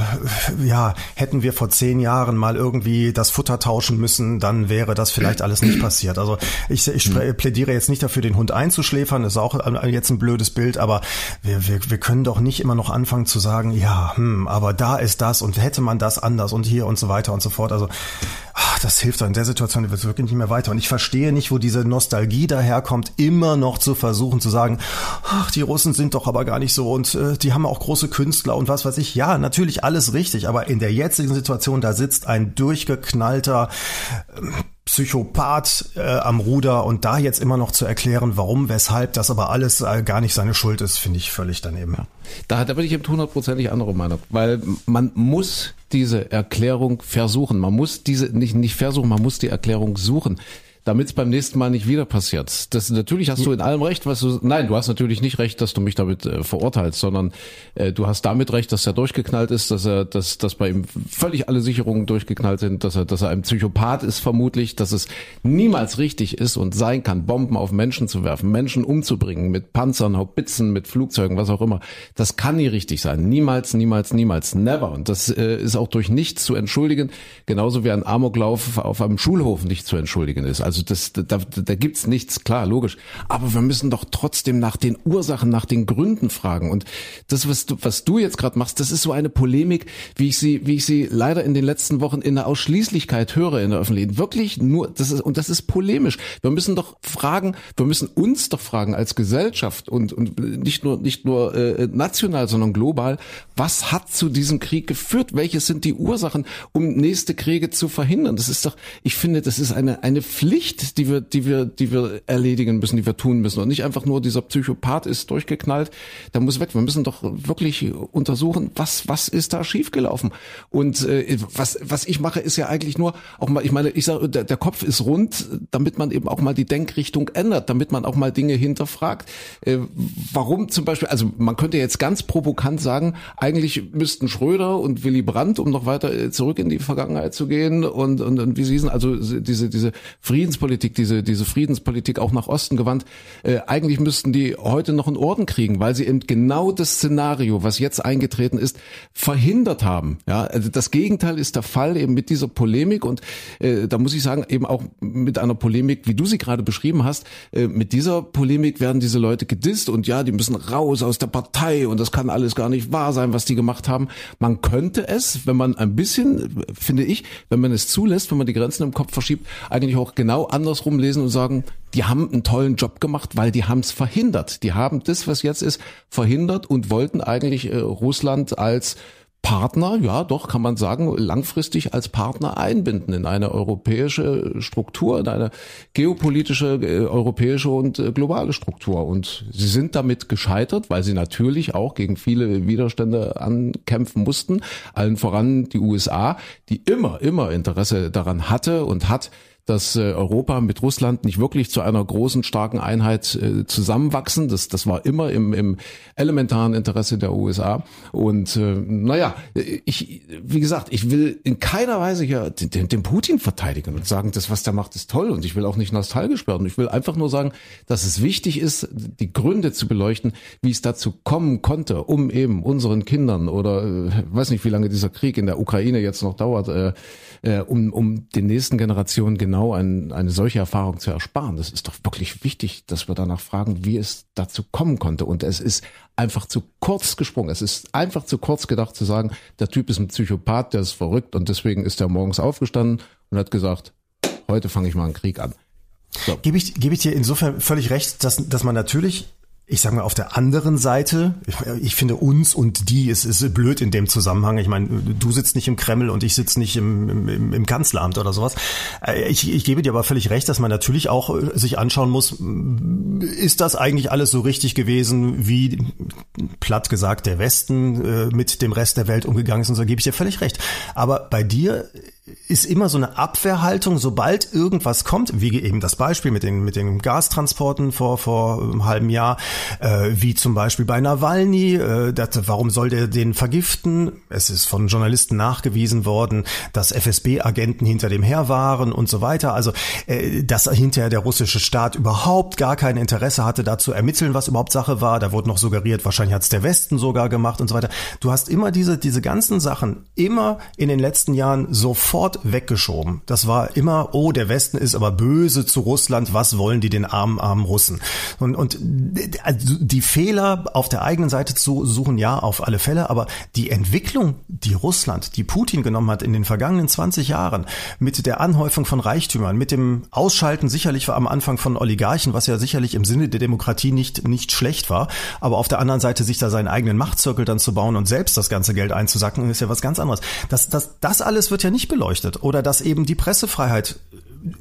ja, hätten wir vor zehn Jahren mal irgendwie das Futter tauschen müssen, dann wäre das vielleicht alles nicht passiert. Also ich, ich plädiere jetzt nicht dafür, den Hund einzuschläfern. Das ist auch jetzt ein blödes Bild, aber wir, wir, wir können doch nicht immer noch anfangen zu sagen, ja, hm, aber da ist das und hätte man das anders und hier und so weiter und so fort. Also ach, das hilft doch in der Situation wird wirklich nicht mehr weiter. Und ich verstehe nicht, wo diese Nostalgie daherkommt, immer noch zu versuchen zu sagen, ach, die Russen sind doch aber gar nicht so und äh, die haben auch große Künstler und was weiß ich. Ja, natürlich alles richtig, aber in der jetzigen Situation, da sitzt ein durchgeknallter ähm, Psychopath äh, am Ruder und da jetzt immer noch zu erklären, warum, weshalb das aber alles äh, gar nicht seine Schuld ist, finde ich völlig daneben. Da, da bin ich eben hundertprozentig anderer Meinung, weil man muss diese Erklärung versuchen. Man muss diese nicht, nicht versuchen, man muss die Erklärung suchen. Damit es beim nächsten Mal nicht wieder passiert. Das natürlich hast du in allem recht, was du nein, du hast natürlich nicht recht, dass du mich damit äh, verurteilst, sondern äh, du hast damit recht, dass er durchgeknallt ist, dass er dass dass bei ihm völlig alle Sicherungen durchgeknallt sind, dass er dass er ein Psychopath ist vermutlich, dass es niemals richtig ist und sein kann, Bomben auf Menschen zu werfen, Menschen umzubringen mit Panzern, Haubitzen, mit Flugzeugen, was auch immer. Das kann nie richtig sein. Niemals, niemals, niemals, never. Und das äh, ist auch durch nichts zu entschuldigen, genauso wie ein Amoklauf auf einem Schulhof nicht zu entschuldigen ist. Also das, da, da gibt's nichts, klar, logisch. Aber wir müssen doch trotzdem nach den Ursachen, nach den Gründen fragen. Und das, was du, was du jetzt gerade machst, das ist so eine Polemik, wie ich sie, wie ich sie leider in den letzten Wochen in der Ausschließlichkeit höre in der Öffentlichkeit. Wirklich nur, das ist, und das ist polemisch. Wir müssen doch fragen, wir müssen uns doch fragen als Gesellschaft und, und nicht nur, nicht nur äh, national, sondern global, was hat zu diesem Krieg geführt? Welche sind die Ursachen, um nächste Kriege zu verhindern? Das ist doch, ich finde, das ist eine, eine Pflicht, die wir, die wir, die wir erledigen müssen, die wir tun müssen. Und nicht einfach nur dieser Psychopath ist durchgeknallt, der muss weg. Wir müssen doch wirklich untersuchen, was, was ist da schiefgelaufen? Und äh, was, was ich mache, ist ja eigentlich nur auch mal, ich meine, ich sage, der, der Kopf ist rund, damit man eben auch mal die Denkrichtung ändert, damit man auch mal Dinge hinterfragt. Äh, warum zum Beispiel, also man könnte jetzt ganz provokant sagen, eigentlich müssten Schröder und Willy Brandt, um noch weiter äh, zurück in die Vergangenheit zu gehen und, und, und wie Sie sind, also diese, diese Friedenspolitik, diese, diese Friedenspolitik auch nach Osten gewandt, äh, eigentlich müssten die heute noch einen Orden kriegen, weil sie eben genau das Szenario, was jetzt eingetreten ist, verhindert haben. Ja, also das Gegenteil ist der Fall eben mit dieser Polemik und äh, da muss ich sagen, eben auch mit einer Polemik, wie du sie gerade beschrieben hast, äh, mit dieser Polemik werden diese Leute gedisst und ja, die müssen raus aus der Partei und das kann alles gar nicht wahr sein, was die gemacht haben. Man könnte es, wenn man ein bisschen, finde ich, wenn man es zulässt, wenn man die Grenzen im Kopf verschiebt, eigentlich auch genau andersrum lesen und sagen, die haben einen tollen Job gemacht, weil die haben es verhindert. Die haben das, was jetzt ist, verhindert und wollten eigentlich äh, Russland als Partner, ja doch, kann man sagen, langfristig als Partner einbinden in eine europäische Struktur, in eine geopolitische, äh, europäische und äh, globale Struktur. Und sie sind damit gescheitert, weil sie natürlich auch gegen viele Widerstände ankämpfen mussten, allen voran die USA, die immer, immer Interesse daran hatte und hat, dass äh, Europa mit Russland nicht wirklich zu einer großen, starken Einheit äh, zusammenwachsen. Das, das war immer im, im elementaren Interesse der USA. Und äh, naja, ich, wie gesagt, ich will in keiner Weise hier den, den Putin verteidigen und sagen, das, was der macht, ist toll. Und ich will auch nicht nostalgisch werden. Ich will einfach nur sagen, dass es wichtig ist, die Gründe zu beleuchten, wie es dazu kommen konnte, um eben unseren Kindern oder äh, weiß nicht, wie lange dieser Krieg in der Ukraine jetzt noch dauert, äh, äh, um, um den nächsten Generationen genau ein, eine solche Erfahrung zu ersparen. Das ist doch wirklich wichtig, dass wir danach fragen, wie es dazu kommen konnte. Und es ist einfach zu kurz gesprungen. Es ist einfach zu kurz gedacht zu sagen, der Typ ist ein Psychopath, der ist verrückt und deswegen ist er morgens aufgestanden und hat gesagt, heute fange ich mal einen Krieg an. So. Gebe ich, gebe ich dir insofern völlig recht, dass, dass man natürlich ich sage mal, auf der anderen Seite, ich finde uns und die, es ist blöd in dem Zusammenhang. Ich meine, du sitzt nicht im Kreml und ich sitze nicht im, im, im Kanzleramt oder sowas. Äh, ich, ich gebe dir aber völlig recht, dass man natürlich auch äh, sich anschauen muss, ist das eigentlich alles so richtig gewesen, wie platt gesagt der Westen äh, mit dem Rest der Welt umgegangen ist und so, gebe ich dir völlig recht. Aber bei dir ist immer so eine Abwehrhaltung, sobald irgendwas kommt, wie eben das Beispiel mit den, mit den Gastransporten vor, vor einem halben Jahr, äh, wie zum Beispiel bei Nawalny, äh, das, warum soll der den vergiften? Es ist von Journalisten nachgewiesen worden, dass FSB-Agenten hinter dem her waren und so weiter. Also, äh, dass hinterher der russische Staat überhaupt gar kein Interesse hatte, da zu ermitteln, was überhaupt Sache war. Da wurde noch suggeriert, wahrscheinlich hat es der Westen sogar gemacht und so weiter. Du hast immer diese, diese ganzen Sachen immer in den letzten Jahren sofort sofort weggeschoben. Das war immer, oh, der Westen ist aber böse zu Russland, was wollen die den armen, armen Russen? Und, und also die Fehler auf der eigenen Seite zu suchen, ja, auf alle Fälle, aber die Entwicklung, die Russland, die Putin genommen hat in den vergangenen 20 Jahren, mit der Anhäufung von Reichtümern, mit dem Ausschalten sicherlich am Anfang von Oligarchen, was ja sicherlich im Sinne der Demokratie nicht, nicht schlecht war, aber auf der anderen Seite sich da seinen eigenen Machtzirkel dann zu bauen und selbst das ganze Geld einzusacken, ist ja was ganz anderes. Das, das, das alles wird ja nicht beleuchtet beleuchtet oder dass eben die Pressefreiheit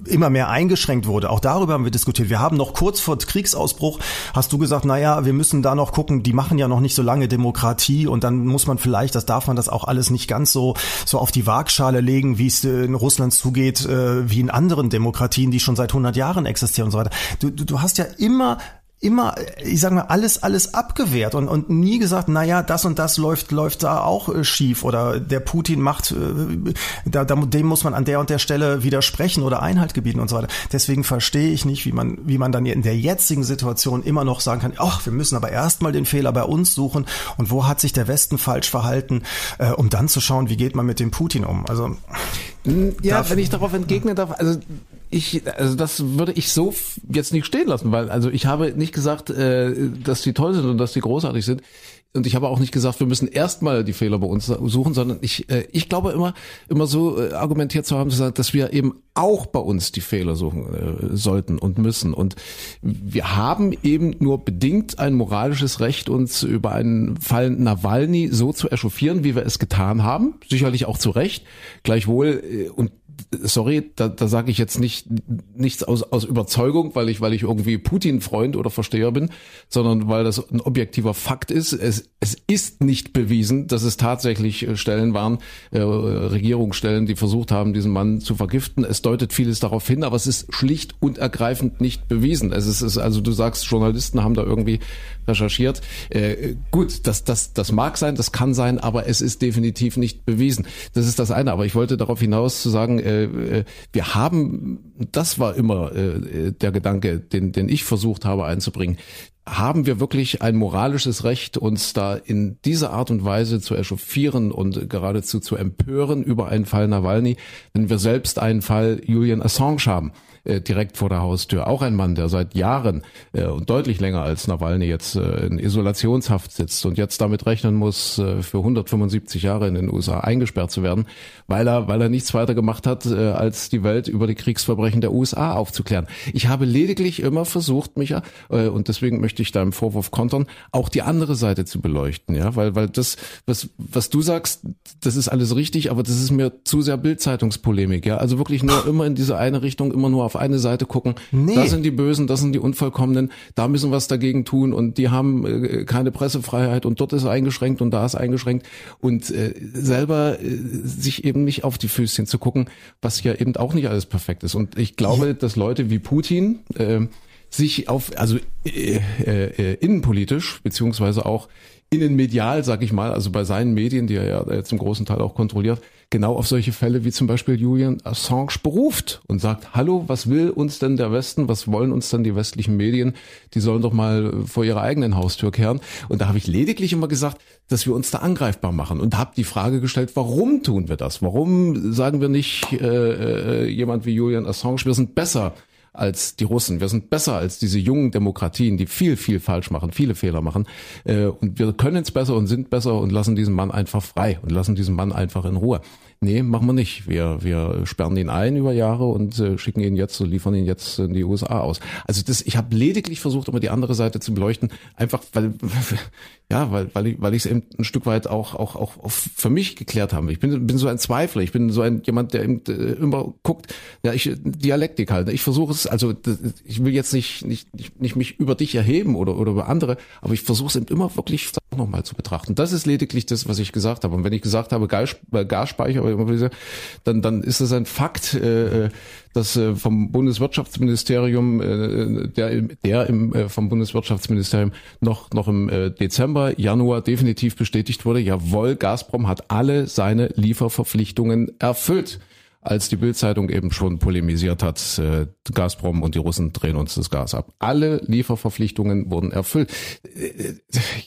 immer mehr eingeschränkt wurde. Auch darüber haben wir diskutiert. Wir haben noch kurz vor Kriegsausbruch, hast du gesagt, naja, wir müssen da noch gucken, die machen ja noch nicht so lange Demokratie und dann muss man vielleicht, das darf man das auch alles nicht ganz so, so auf die Waagschale legen, wie es in Russland zugeht, äh, wie in anderen Demokratien, die schon seit 100 Jahren existieren und so weiter. Du, du, du hast ja immer immer, ich sag mal, alles, alles abgewehrt und, und nie gesagt, na ja, das und das läuft, läuft da auch äh, schief oder der Putin macht, äh, da, da, dem muss man an der und der Stelle widersprechen oder Einhalt gebieten und so weiter. Deswegen verstehe ich nicht, wie man, wie man dann in der jetzigen Situation immer noch sagen kann, ach, wir müssen aber erstmal den Fehler bei uns suchen und wo hat sich der Westen falsch verhalten, äh, um dann zu schauen, wie geht man mit dem Putin um. Also ja, wenn ich darauf entgegnen darf, also ich, also das würde ich so jetzt nicht stehen lassen, weil also ich habe nicht gesagt, äh, dass die toll sind und dass die großartig sind. Und ich habe auch nicht gesagt, wir müssen erstmal die Fehler bei uns suchen, sondern ich, äh, ich glaube immer, immer so äh, argumentiert zu haben, zu sagen, dass wir eben auch bei uns die Fehler suchen äh, sollten und müssen. Und wir haben eben nur bedingt ein moralisches Recht, uns über einen Fall Nawalny so zu echauffieren, wie wir es getan haben. Sicherlich auch zu Recht. Gleichwohl, äh, und sorry, da, da sage ich jetzt nicht nichts aus, aus Überzeugung, weil ich, weil ich irgendwie Putin-Freund oder Versteher bin, sondern weil das ein objektiver Fakt ist. Es, es ist nicht bewiesen, dass es tatsächlich äh, Stellen waren, äh, Regierungsstellen, die versucht haben, diesen Mann zu vergiften. Es deutet vieles darauf hin, aber es ist schlicht und ergreifend nicht bewiesen. Es ist, ist also du sagst, Journalisten haben da irgendwie recherchiert. Äh, gut, das, das, das mag sein, das kann sein, aber es ist definitiv nicht bewiesen. Das ist das eine. Aber ich wollte darauf hinaus zu sagen, äh, äh, wir haben, das war immer äh, der Gedanke, den, den ich versucht habe einzubringen, haben wir wirklich ein moralisches Recht, uns da in dieser Art und Weise zu echauffieren und geradezu zu empören über einen Fall Nawalny, wenn wir selbst einen Fall Julian Assange haben? Äh, direkt vor der Haustür. Auch ein Mann, der seit Jahren äh, und deutlich länger als Nawalny jetzt äh, in Isolationshaft sitzt und jetzt damit rechnen muss, äh, für 175 Jahre in den USA eingesperrt zu werden, weil er, weil er nichts weiter gemacht hat, äh, als die Welt über die Kriegsverbrechen der USA aufzuklären. Ich habe lediglich immer versucht, Micha, äh, und deswegen möchte ich deinem Vorwurf kontern, auch die andere Seite zu beleuchten, ja, weil, weil das, was, was du sagst, das ist alles richtig, aber das ist mir zu sehr Bildzeitungspolemik, ja, also wirklich nur immer in diese eine Richtung, immer nur auf eine Seite gucken. Nee. Das sind die Bösen, das sind die Unvollkommenen, da müssen wir was dagegen tun und die haben äh, keine Pressefreiheit und dort ist eingeschränkt und da ist eingeschränkt und äh, selber äh, sich eben nicht auf die Füßchen zu gucken, was ja eben auch nicht alles perfekt ist. Und ich glaube, ja. dass Leute wie Putin äh, sich auf, also äh, äh, innenpolitisch beziehungsweise auch innenmedial, sag ich mal, also bei seinen Medien, die er ja jetzt im großen Teil auch kontrolliert, genau auf solche Fälle wie zum Beispiel Julian Assange beruft und sagt, hallo, was will uns denn der Westen, was wollen uns denn die westlichen Medien, die sollen doch mal vor ihrer eigenen Haustür kehren. Und da habe ich lediglich immer gesagt, dass wir uns da angreifbar machen und habe die Frage gestellt, warum tun wir das? Warum sagen wir nicht äh, äh, jemand wie Julian Assange, wir sind besser als die Russen. Wir sind besser als diese jungen Demokratien, die viel, viel falsch machen, viele Fehler machen. Äh, und wir können es besser und sind besser und lassen diesen Mann einfach frei und lassen diesen Mann einfach in Ruhe. Nee, machen wir nicht. Wir, wir sperren ihn ein über Jahre und äh, schicken ihn jetzt, liefern ihn jetzt in die USA aus. Also das, ich habe lediglich versucht, immer die andere Seite zu beleuchten, einfach weil, ja, weil, weil ich, weil ich es eben ein Stück weit auch, auch, auch, für mich geklärt habe. Ich bin, bin so ein Zweifler. Ich bin so ein jemand, der eben, äh, immer guckt. Ja, ich Dialektik halt. Ich versuche es. Also ich will jetzt nicht, nicht, nicht, nicht mich über dich erheben oder oder über andere, aber ich versuche es eben immer wirklich nochmal zu betrachten. Das ist lediglich das, was ich gesagt habe. Und wenn ich gesagt habe, Gasspeicher dann, dann ist es ein Fakt, äh, dass äh, vom Bundeswirtschaftsministerium, äh, der, der im, äh, vom Bundeswirtschaftsministerium noch, noch im Dezember, Januar definitiv bestätigt wurde, jawohl, Gazprom hat alle seine Lieferverpflichtungen erfüllt als die Bildzeitung eben schon polemisiert hat, äh, Gazprom und die Russen drehen uns das Gas ab. Alle Lieferverpflichtungen wurden erfüllt. Äh,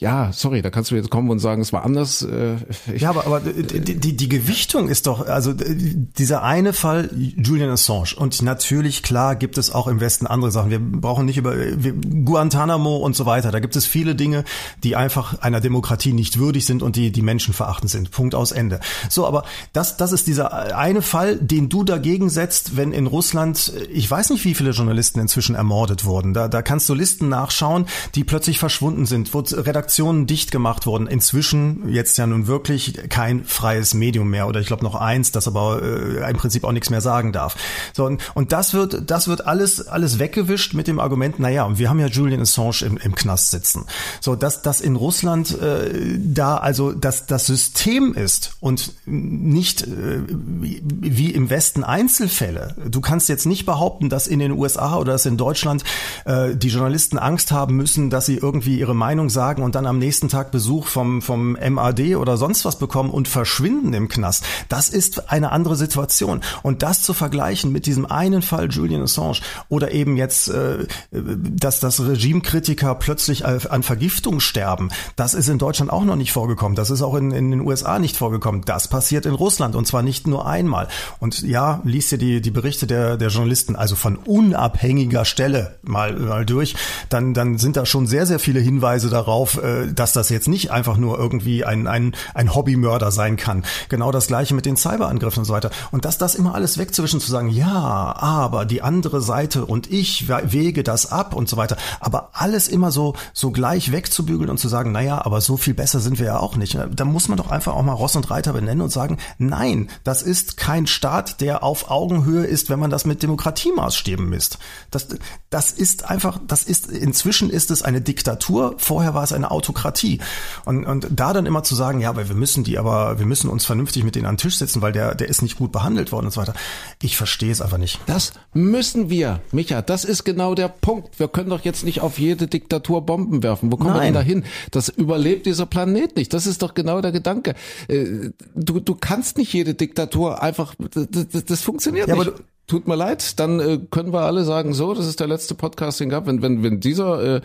ja, sorry, da kannst du jetzt kommen und sagen, es war anders. Äh, ja, aber, aber die, die, die Gewichtung ist doch, also dieser eine Fall Julian Assange und natürlich, klar, gibt es auch im Westen andere Sachen. Wir brauchen nicht über wir, Guantanamo und so weiter. Da gibt es viele Dinge, die einfach einer Demokratie nicht würdig sind und die die Menschen verachten sind. Punkt aus Ende. So, aber das, das ist dieser eine Fall, den du dagegen setzt, wenn in Russland, ich weiß nicht, wie viele Journalisten inzwischen ermordet wurden. Da, da kannst du Listen nachschauen, die plötzlich verschwunden sind, wo Redaktionen dicht gemacht wurden. Inzwischen jetzt ja nun wirklich kein freies Medium mehr oder ich glaube noch eins, das aber äh, im Prinzip auch nichts mehr sagen darf. So und, und das wird das wird alles alles weggewischt mit dem Argument, naja, wir haben ja Julian Assange im, im Knast sitzen. So dass das in Russland äh, da also dass das System ist und nicht äh, wie im Westen Einzelfälle. Du kannst jetzt nicht behaupten, dass in den USA oder dass in Deutschland äh, die Journalisten Angst haben müssen, dass sie irgendwie ihre Meinung sagen und dann am nächsten Tag Besuch vom, vom MAD oder sonst was bekommen und verschwinden im Knast. Das ist eine andere Situation. Und das zu vergleichen mit diesem einen Fall Julian Assange oder eben jetzt, äh, dass das Regimekritiker plötzlich an Vergiftung sterben, das ist in Deutschland auch noch nicht vorgekommen. Das ist auch in, in den USA nicht vorgekommen. Das passiert in Russland und zwar nicht nur einmal. Und ja, liest dir die, die Berichte der, der Journalisten, also von unabhängiger Stelle mal, mal durch, dann, dann sind da schon sehr, sehr viele Hinweise darauf, äh, dass das jetzt nicht einfach nur irgendwie ein, ein, ein Hobbymörder sein kann. Genau das gleiche mit den Cyberangriffen und so weiter. Und dass das immer alles wegzuwischen, zu sagen, ja, aber die andere Seite und ich wege das ab und so weiter. Aber alles immer so, so gleich wegzubügeln und zu sagen, naja, aber so viel besser sind wir ja auch nicht. Da muss man doch einfach auch mal Ross und Reiter benennen und sagen, nein, das ist kein Staat, der auf Augenhöhe ist, wenn man das mit Demokratiemaßstäben misst. Das, das ist einfach, das ist, inzwischen ist es eine Diktatur, vorher war es eine Autokratie. Und, und da dann immer zu sagen, ja, aber wir müssen die, aber wir müssen uns vernünftig mit denen an den Tisch setzen, weil der, der ist nicht gut behandelt worden und so weiter. Ich verstehe es einfach nicht. Das müssen wir, Micha. Das ist genau der Punkt. Wir können doch jetzt nicht auf jede Diktatur Bomben werfen. Wo kommen Nein. wir denn dahin? Das überlebt dieser Planet nicht. Das ist doch genau der Gedanke. Äh, du, du kannst nicht jede Diktatur einfach, das, das funktioniert ja, nicht tut mir leid, dann äh, können wir alle sagen, so, das ist der letzte Podcast, den gab. Wenn, wenn, wenn dieser, äh,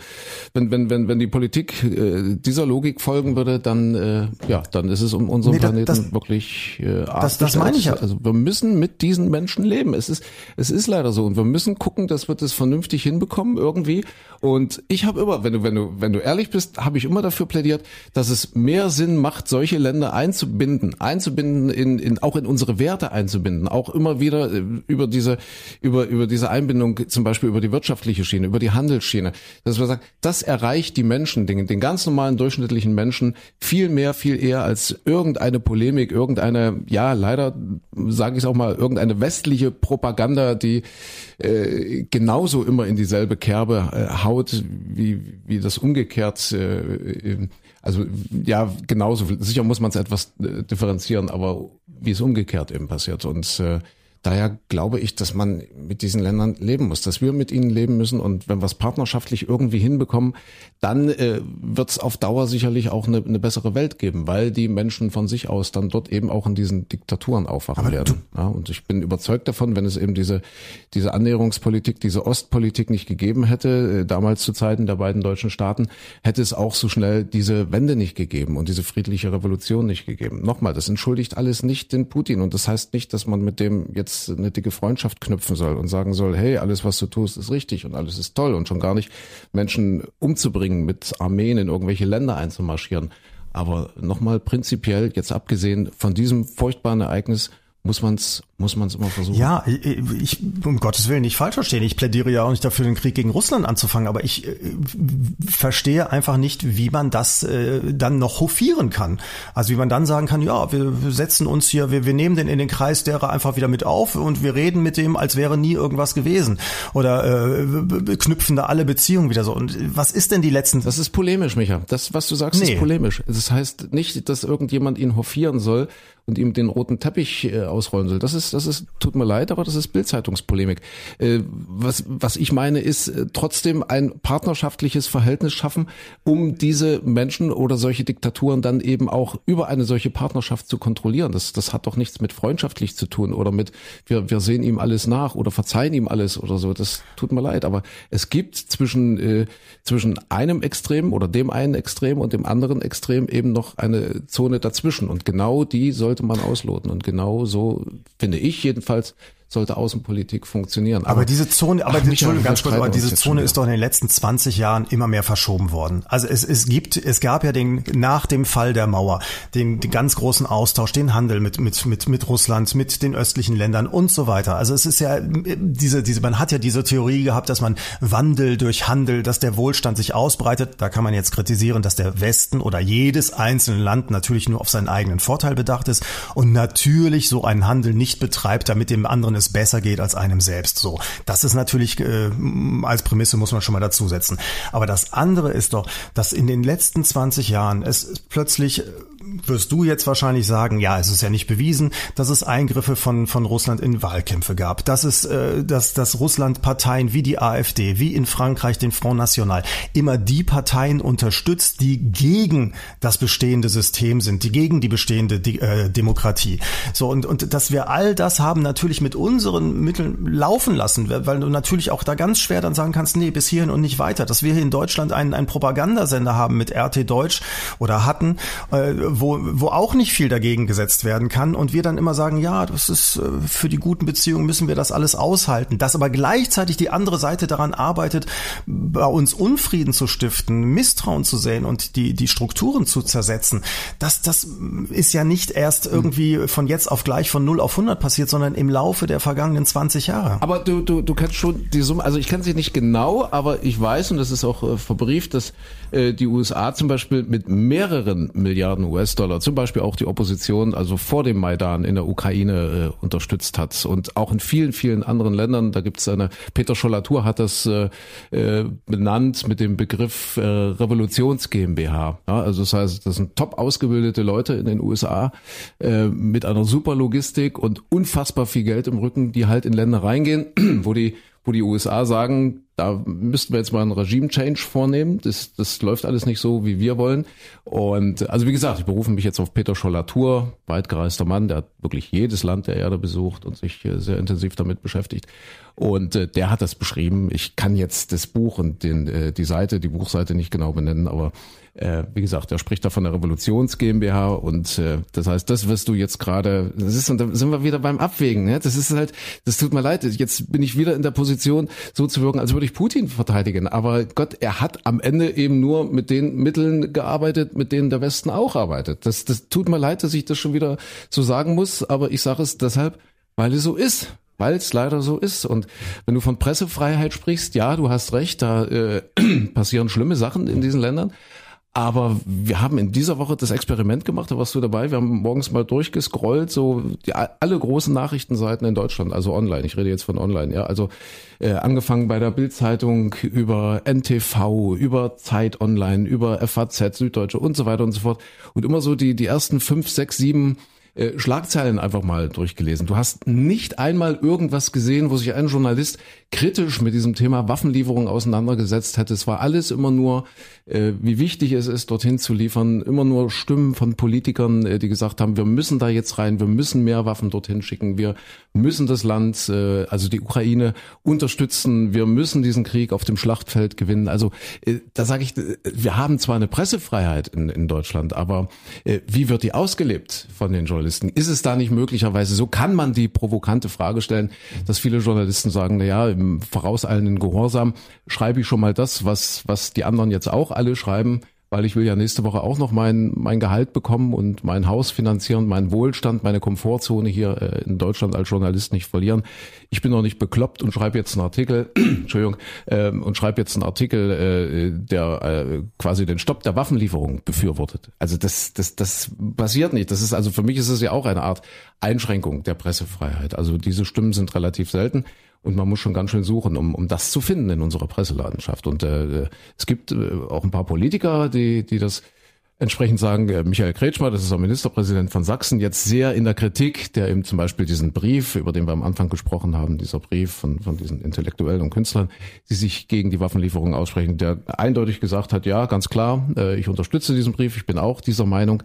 wenn, wenn, wenn, wenn die Politik äh, dieser Logik folgen würde, dann, äh, ja, dann ist es um unseren nee, Planeten das, wirklich äh, das, das meine ich ja. Also wir müssen mit diesen Menschen leben. Es ist, es ist leider so. Und wir müssen gucken, dass wir das vernünftig hinbekommen irgendwie. Und ich habe immer, wenn du, wenn du, wenn du ehrlich bist, habe ich immer dafür plädiert, dass es mehr Sinn macht, solche Länder einzubinden, einzubinden in, in auch in unsere Werte einzubinden, auch immer wieder äh, über diese, über, über diese Einbindung, zum Beispiel über die wirtschaftliche Schiene, über die Handelsschiene, dass wir sagen, das erreicht die Menschen, den, den ganz normalen durchschnittlichen Menschen viel mehr, viel eher als irgendeine Polemik, irgendeine, ja, leider sage ich es auch mal, irgendeine westliche Propaganda, die äh, genauso immer in dieselbe Kerbe äh, haut, wie, wie das umgekehrt äh, also ja, genauso. Sicher muss man es etwas äh, differenzieren, aber wie es umgekehrt eben passiert. Und äh, Daher glaube ich, dass man mit diesen Ländern leben muss, dass wir mit ihnen leben müssen und wenn wir es partnerschaftlich irgendwie hinbekommen, dann äh, wird es auf Dauer sicherlich auch eine, eine, bessere Welt geben, weil die Menschen von sich aus dann dort eben auch in diesen Diktaturen aufwachen Aber werden. Ja, und ich bin überzeugt davon, wenn es eben diese, diese Annäherungspolitik, diese Ostpolitik nicht gegeben hätte, äh, damals zu Zeiten der beiden deutschen Staaten, hätte es auch so schnell diese Wende nicht gegeben und diese friedliche Revolution nicht gegeben. Nochmal, das entschuldigt alles nicht den Putin und das heißt nicht, dass man mit dem jetzt eine dicke Freundschaft knüpfen soll und sagen soll, hey, alles, was du tust, ist richtig und alles ist toll und schon gar nicht Menschen umzubringen, mit Armeen in irgendwelche Länder einzumarschieren. Aber nochmal prinzipiell, jetzt abgesehen von diesem furchtbaren Ereignis, muss man es muss man es immer versuchen. Ja, ich, um Gottes Willen nicht falsch verstehen. Ich plädiere ja auch nicht dafür, den Krieg gegen Russland anzufangen, aber ich äh, verstehe einfach nicht, wie man das äh, dann noch hofieren kann. Also wie man dann sagen kann, ja, wir setzen uns hier, wir, wir nehmen den in den Kreis derer einfach wieder mit auf und wir reden mit dem, als wäre nie irgendwas gewesen. Oder äh, knüpfen da alle Beziehungen wieder so. Und was ist denn die letzten... Das ist polemisch, Micha. Das, was du sagst, nee. ist polemisch. Das heißt nicht, dass irgendjemand ihn hofieren soll und ihm den roten Teppich äh, ausrollen soll. Das ist das ist, tut mir leid, aber das ist Bildzeitungspolemik. Äh, was, was ich meine, ist äh, trotzdem ein partnerschaftliches Verhältnis schaffen, um diese Menschen oder solche Diktaturen dann eben auch über eine solche Partnerschaft zu kontrollieren. Das, das hat doch nichts mit freundschaftlich zu tun oder mit wir, wir sehen ihm alles nach oder verzeihen ihm alles oder so. Das tut mir leid, aber es gibt zwischen, äh, zwischen einem Extrem oder dem einen Extrem und dem anderen Extrem eben noch eine Zone dazwischen und genau die sollte man ausloten. Und genau so finde ich jedenfalls, sollte Außenpolitik funktionieren. Aber, aber diese Zone, aber ach, die, Entschuldigung, ganz kurz, aber diese Zone ist doch in den letzten 20 Jahren immer mehr verschoben worden. Also es, es gibt, es gab ja den, nach dem Fall der Mauer, den, den ganz großen Austausch, den Handel mit, mit, mit, mit Russland, mit den östlichen Ländern und so weiter. Also es ist ja, diese, diese, man hat ja diese Theorie gehabt, dass man Wandel durch Handel, dass der Wohlstand sich ausbreitet. Da kann man jetzt kritisieren, dass der Westen oder jedes einzelne Land natürlich nur auf seinen eigenen Vorteil bedacht ist und natürlich so einen Handel nicht betreibt, damit dem anderen es besser geht als einem selbst. So, das ist natürlich äh, als Prämisse muss man schon mal dazusetzen. Aber das andere ist doch, dass in den letzten 20 Jahren es plötzlich wirst du jetzt wahrscheinlich sagen, ja, es ist ja nicht bewiesen, dass es Eingriffe von, von Russland in Wahlkämpfe gab. Dass es, äh, dass, dass Russland Parteien wie die AfD, wie in Frankreich den Front National, immer die Parteien unterstützt, die gegen das bestehende System sind, die gegen die bestehende die, äh, Demokratie. So, und, und dass wir all das haben natürlich mit unseren Mitteln laufen lassen, weil du natürlich auch da ganz schwer dann sagen kannst, nee, bis hierhin und nicht weiter. Dass wir hier in Deutschland einen, einen Propagandasender haben mit RT Deutsch oder hatten, äh, wo, wo auch nicht viel dagegen gesetzt werden kann und wir dann immer sagen, ja, das ist äh, für die guten Beziehungen müssen wir das alles aushalten. Dass aber gleichzeitig die andere Seite daran arbeitet, bei uns Unfrieden zu stiften, Misstrauen zu sehen und die, die Strukturen zu zersetzen, das, das ist ja nicht erst irgendwie von jetzt auf gleich von 0 auf 100 passiert, sondern im Laufe der vergangenen 20 Jahre. Aber du, du, du kennst schon die Summe, also ich kenne sie nicht genau, aber ich weiß, und das ist auch äh, verbrieft, dass äh, die USA zum Beispiel mit mehreren Milliarden US-Dollar zum Beispiel auch die Opposition, also vor dem Maidan in der Ukraine äh, unterstützt hat und auch in vielen, vielen anderen Ländern. Da gibt es eine, Peter Schollatur hat das äh, äh, benannt mit dem Begriff äh, Revolutions GmbH. Ja, also das heißt, das sind top ausgebildete Leute in den USA äh, mit einer super Logistik und unfassbar viel Geld im Rücken, die halt in Länder reingehen, wo die wo die USA sagen, da müssten wir jetzt mal einen Regime-Change vornehmen. Das, das läuft alles nicht so, wie wir wollen. Und also wie gesagt, ich berufe mich jetzt auf Peter Schollatur, weitgereister Mann, der hat wirklich jedes Land der Erde besucht und sich äh, sehr intensiv damit beschäftigt. Und äh, der hat das beschrieben. Ich kann jetzt das Buch und den, äh, die Seite, die Buchseite nicht genau benennen, aber äh, wie gesagt, er spricht da von der Revolutions GmbH und äh, das heißt, das wirst du jetzt gerade, das ist, und da sind wir wieder beim Abwägen, ne? das ist halt, das tut mir leid, jetzt bin ich wieder in der Position, so zu wirken, als würde ich Putin verteidigen, aber Gott, er hat am Ende eben nur mit den Mitteln gearbeitet, mit denen der Westen auch arbeitet. Das, das tut mir leid, dass ich das schon wieder so sagen muss, aber ich sage es deshalb, weil es so ist weil es leider so ist. Und wenn du von Pressefreiheit sprichst, ja, du hast recht, da äh, passieren schlimme Sachen in diesen Ländern. Aber wir haben in dieser Woche das Experiment gemacht, da warst du dabei. Wir haben morgens mal durchgescrollt, so die, alle großen Nachrichtenseiten in Deutschland, also online. Ich rede jetzt von online, ja. Also äh, angefangen bei der Bildzeitung über NTV, über Zeit Online, über FAZ, Süddeutsche und so weiter und so fort. Und immer so die die ersten fünf, sechs, sieben äh, Schlagzeilen einfach mal durchgelesen. Du hast nicht einmal irgendwas gesehen, wo sich ein Journalist kritisch mit diesem Thema Waffenlieferung auseinandergesetzt hätte. Es war alles immer nur, äh, wie wichtig es ist, dorthin zu liefern, immer nur Stimmen von Politikern, äh, die gesagt haben, wir müssen da jetzt rein, wir müssen mehr Waffen dorthin schicken, wir müssen das Land, äh, also die Ukraine, unterstützen, wir müssen diesen Krieg auf dem Schlachtfeld gewinnen. Also äh, da sage ich, äh, wir haben zwar eine Pressefreiheit in, in Deutschland, aber äh, wie wird die ausgelebt von den Journalisten? Ist es da nicht möglicherweise, so kann man die provokante Frage stellen, dass viele Journalisten sagen, na ja, im vorauseilenden Gehorsam schreibe ich schon mal das, was, was die anderen jetzt auch alle schreiben, weil ich will ja nächste Woche auch noch mein, mein Gehalt bekommen und mein Haus finanzieren, meinen Wohlstand, meine Komfortzone hier äh, in Deutschland als Journalist nicht verlieren. Ich bin noch nicht bekloppt und schreibe jetzt einen Artikel, Entschuldigung, äh, und schreibe jetzt einen Artikel, äh, der äh, quasi den Stopp der Waffenlieferung befürwortet. Also das, das, das passiert nicht. Das ist also für mich ist es ja auch eine Art Einschränkung der Pressefreiheit. Also diese Stimmen sind relativ selten. Und man muss schon ganz schön suchen, um, um das zu finden in unserer Presseladenschaft. Und äh, es gibt äh, auch ein paar Politiker, die, die das entsprechend sagen, äh, Michael Kretschmer, das ist der Ministerpräsident von Sachsen, jetzt sehr in der Kritik, der eben zum Beispiel diesen Brief, über den wir am Anfang gesprochen haben, dieser Brief von, von diesen Intellektuellen und Künstlern, die sich gegen die Waffenlieferung aussprechen, der eindeutig gesagt hat, ja, ganz klar, äh, ich unterstütze diesen Brief, ich bin auch dieser Meinung.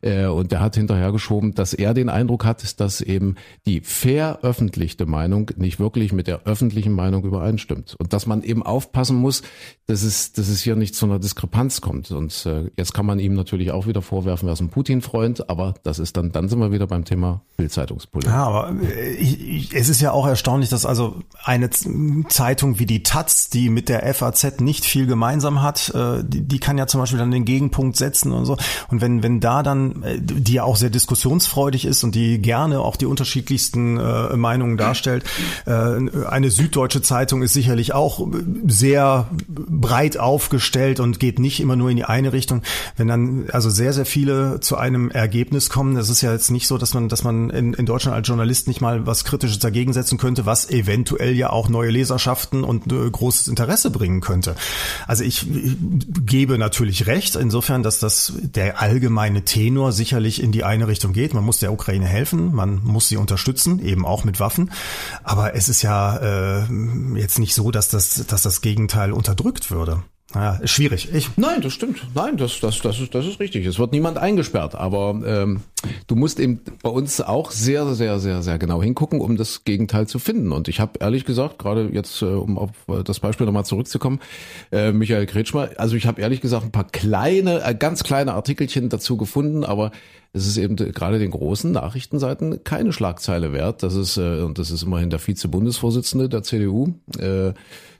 Äh, und der hat hinterhergeschoben, dass er den Eindruck hat, dass eben die veröffentlichte Meinung nicht wirklich mit der öffentlichen Meinung übereinstimmt. Und dass man eben aufpassen muss, dass es, dass es hier nicht zu einer Diskrepanz kommt. Und jetzt kann man ihm ihm natürlich auch wieder vorwerfen, er ist ein Putin-Freund, aber das ist dann, dann sind wir wieder beim Thema Bildzeitungspolitik. Ja, aber äh, ich, ich, es ist ja auch erstaunlich, dass also eine Zeitung wie die Taz, die mit der FAZ nicht viel gemeinsam hat, äh, die, die kann ja zum Beispiel dann den Gegenpunkt setzen und so. Und wenn, wenn da dann, äh, die ja auch sehr diskussionsfreudig ist und die gerne auch die unterschiedlichsten Meinungen darstellt, eine süddeutsche Zeitung ist sicherlich auch sehr breit aufgestellt und geht nicht immer nur in die eine Richtung. Wenn dann also sehr, sehr viele zu einem Ergebnis kommen, das ist ja jetzt nicht so, dass man, dass man in, in Deutschland als Journalist nicht mal was Kritisches dagegen setzen könnte, was eventuell ja auch neue Leserschaften und äh, großes Interesse bringen könnte. Also ich, ich gebe natürlich recht, insofern, dass das der allgemeine Tenor sicherlich in die eine Richtung geht. Man muss der Ukraine helfen, man muss sie unterstützen, eben auch mit Waffen. Aber es ist ja äh, jetzt nicht so, dass das, dass das Gegenteil unterdrückt würde. Ja, ist schwierig. Ich Nein, das stimmt. Nein, das, das, das, ist, das ist richtig. Es wird niemand eingesperrt. Aber ähm, du musst eben bei uns auch sehr, sehr, sehr, sehr genau hingucken, um das Gegenteil zu finden. Und ich habe ehrlich gesagt, gerade jetzt, äh, um auf das Beispiel nochmal zurückzukommen, äh, Michael Kretschmer, also ich habe ehrlich gesagt ein paar kleine, äh, ganz kleine Artikelchen dazu gefunden, aber es ist eben gerade den großen Nachrichtenseiten keine Schlagzeile wert. Das ist, äh, und das ist immerhin der Vize-Bundesvorsitzende der CDU. Äh,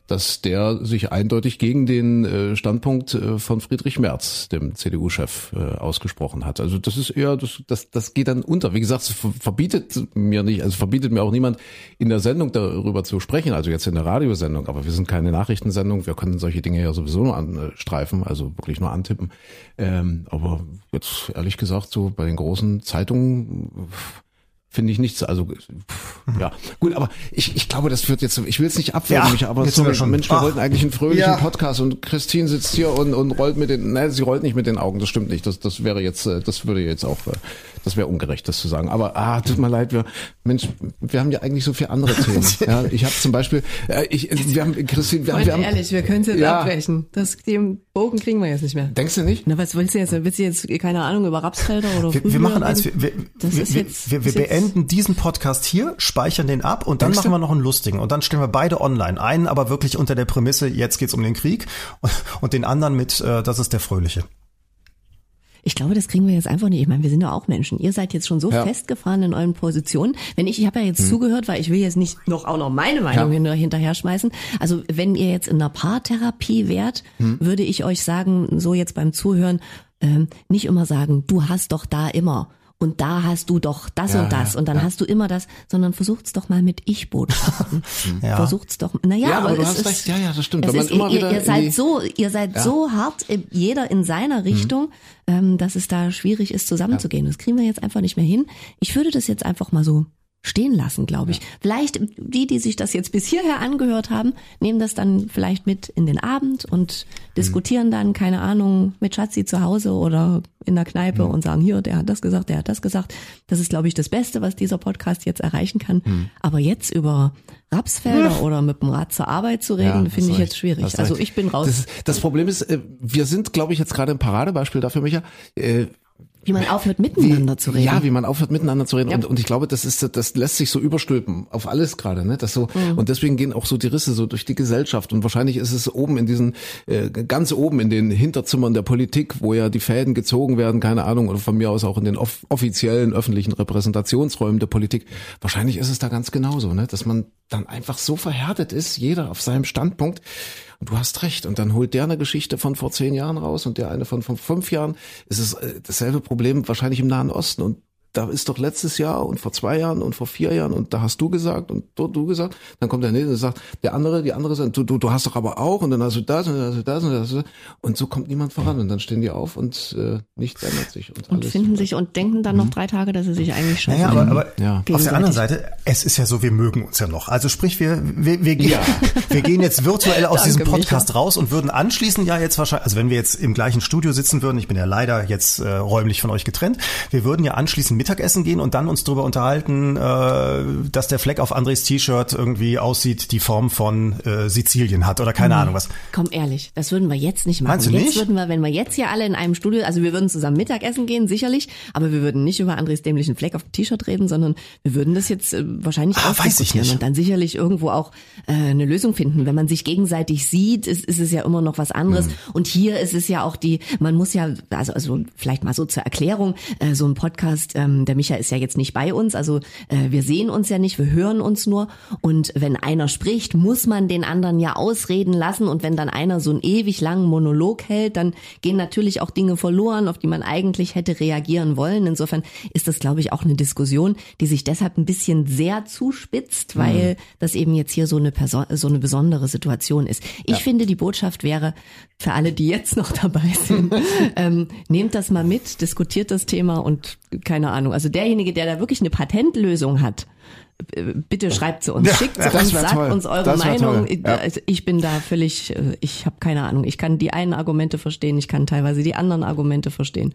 dass der sich eindeutig gegen den äh, Standpunkt äh, von Friedrich Merz, dem CDU-Chef, äh, ausgesprochen hat. Also das ist eher, das, das, das geht dann unter. Wie gesagt, es verbietet mir nicht, also verbietet mir auch niemand in der Sendung darüber zu sprechen, also jetzt in der Radiosendung, aber wir sind keine Nachrichtensendung, wir können solche Dinge ja sowieso nur anstreifen, also wirklich nur antippen. Ähm, aber jetzt ehrlich gesagt, so bei den großen Zeitungen finde ich nichts. Also pff, ja, gut, aber ich, ich glaube, das führt jetzt. Ich will es nicht abwerten, Ja, mich, aber jetzt so, sind wir schon- Mensch, wir Ach. wollten eigentlich einen fröhlichen Ja. Podcast und Christine sitzt hier und, und rollt mit den. Nein, sie rollt nicht mit den Augen. Das stimmt nicht. Das, das wäre jetzt, äh, das würde jetzt auch, äh, das wäre ungerecht, das zu sagen. Aber ah, tut mir leid, wir Mensch, wir haben ja eigentlich so viele andere Themen. ja, ich habe zum Beispiel, äh, ich, wir haben Christine, wir, haben- wir haben. ehrlich, wir können es jetzt Ja. abbrechen. Das, den Bogen kriegen wir jetzt nicht mehr. Denkst du nicht? Na, was willst du jetzt? Willst du jetzt, keine Ahnung, über Rapsfelder oder Wir, wir machen reden? wir, wir, wir, jetzt- wir, wir beenden diesen Podcast hier, speichern den ab und dann Denkst machen du? wir noch einen lustigen und dann stellen wir beide online. Einen aber wirklich unter der Prämisse, jetzt geht's um den Krieg und, und den anderen mit, äh, das ist der Fröhliche. Ich glaube, das kriegen wir jetzt einfach nicht. Ich meine, wir sind ja auch Menschen. Ihr seid jetzt schon so Ja. festgefahren in euren Positionen. Wenn ich, ich habe ja jetzt zugehört, weil ich will jetzt nicht noch auch noch meine Meinung Ja. hinter, hinterher schmeißen. Also wenn ihr jetzt in einer Paartherapie wärt, würde ich euch sagen, so jetzt beim Zuhören, ähm, nicht immer sagen, du hast doch da immer. Und da hast du doch das Ja, und das und dann ja. hast du immer das, sondern versucht's doch mal mit Ich-Botschaften. Ja. Versucht's doch. Naja, Ja, aber, aber du es hast ist, recht. Ja, ja, das stimmt. Ist, ihr, ihr seid so, ihr seid so hart, äh, jeder in seiner Richtung, ähm, dass es da schwierig ist, zusammenzugehen. Das kriegen wir jetzt einfach nicht mehr hin. Ich würde das jetzt einfach mal so stehen lassen, glaube ich. Vielleicht die, die sich das jetzt bis hierher angehört haben, nehmen das dann vielleicht mit in den Abend und diskutieren dann, keine Ahnung, mit Schatzi zu Hause oder in der Kneipe und sagen, hier, der hat das gesagt, der hat das gesagt. Das ist, glaube ich, das Beste, was dieser Podcast jetzt erreichen kann. Aber jetzt über Rapsfelder oder mit dem Rad zur Arbeit zu reden, hast finde ich recht. jetzt schwierig. Also ich bin raus. Das, das Problem ist, äh, wir sind, glaube ich, jetzt gerade ein Paradebeispiel dafür, Micha. Wie man aufhört, miteinander zu reden. Ja, wie man aufhört, miteinander zu reden. Und, und ich glaube, das ist, das lässt sich so überstülpen auf alles gerade, ne? Das so, Mhm. und deswegen gehen auch so die Risse so durch die Gesellschaft. Und wahrscheinlich ist es oben in diesen, äh, ganz oben in den Hinterzimmern der Politik, wo ja die Fäden gezogen werden, keine Ahnung, oder von mir aus auch in den off offiziellen öffentlichen Repräsentationsräumen der Politik. Wahrscheinlich ist es da ganz genauso, ne? Dass man dann einfach so verhärtet ist, jeder auf seinem Standpunkt. Und du hast recht. Und dann holt der eine Geschichte von vor zehn Jahren raus und der eine von, von fünf Jahren. Es ist äh, dasselbe Problem wahrscheinlich im Nahen Osten. Und da ist doch letztes Jahr und vor zwei Jahren und vor vier Jahren und da hast du gesagt und dort du gesagt, dann kommt der nächste und sagt, der andere, die andere sagt, du, du, du hast doch aber auch und dann hast du das und dann hast du das und das und so kommt niemand voran und dann stehen die auf und äh, nichts ändert sich und, und alles. finden sich und denken dann noch drei Tage, dass sie sich eigentlich scheiße Naja, aber, aber Ja. auf der anderen Seite, es ist ja so, wir mögen uns ja noch. Also sprich, wir, wir, wir, gehen, wir gehen jetzt virtuell aus Danke, diesem Podcast Micha. raus und würden anschließend ja jetzt wahrscheinlich, also wenn wir jetzt im gleichen Studio sitzen würden, ich bin ja leider jetzt äh, räumlich von euch getrennt, wir würden ja anschließend Mittagessen gehen und dann uns darüber unterhalten, äh, dass der Fleck auf Andres T-Shirt irgendwie aussieht, die Form von äh, Sizilien hat oder keine Ahnung was. Komm ehrlich, das würden wir jetzt nicht machen. Meinst du jetzt nicht? würden wir, wenn wir jetzt hier alle in einem Studio, also wir würden zusammen Mittagessen gehen, sicherlich, aber wir würden nicht über Andres dämlichen Fleck auf dem T-Shirt reden, sondern wir würden das jetzt äh, wahrscheinlich Ah, weiß ich nicht. und dann sicherlich irgendwo auch äh, eine Lösung finden. Wenn man sich gegenseitig sieht, ist, ist es ja immer noch was anderes. Hm. Und hier ist es ja auch die, man muss ja, also, also vielleicht mal so zur Erklärung, äh, so ein Podcast, ähm, der Micha ist ja jetzt nicht bei uns, also äh, wir sehen uns ja nicht, wir hören uns nur. Und wenn einer spricht, muss man den anderen ja ausreden lassen. Und wenn dann einer so einen ewig langen Monolog hält, dann gehen natürlich auch Dinge verloren, auf die man eigentlich hätte reagieren wollen. Insofern ist das, glaube ich, auch eine Diskussion, die sich deshalb ein bisschen sehr zuspitzt, weil das eben jetzt hier so eine Person, so eine besondere Situation ist. Ich finde, die Botschaft wäre für alle, die jetzt noch dabei sind, ähm, nehmt das mal mit, diskutiert das Thema und keine Ahnung. Also derjenige, der da wirklich eine Patentlösung hat, äh, bitte schreibt zu uns, Ja, schickt zu uns, sagt toll. uns eure Das Meinung. Ja. Ich bin da völlig, äh, ich habe keine Ahnung. Ich kann die einen Argumente verstehen, ich kann teilweise die anderen Argumente verstehen.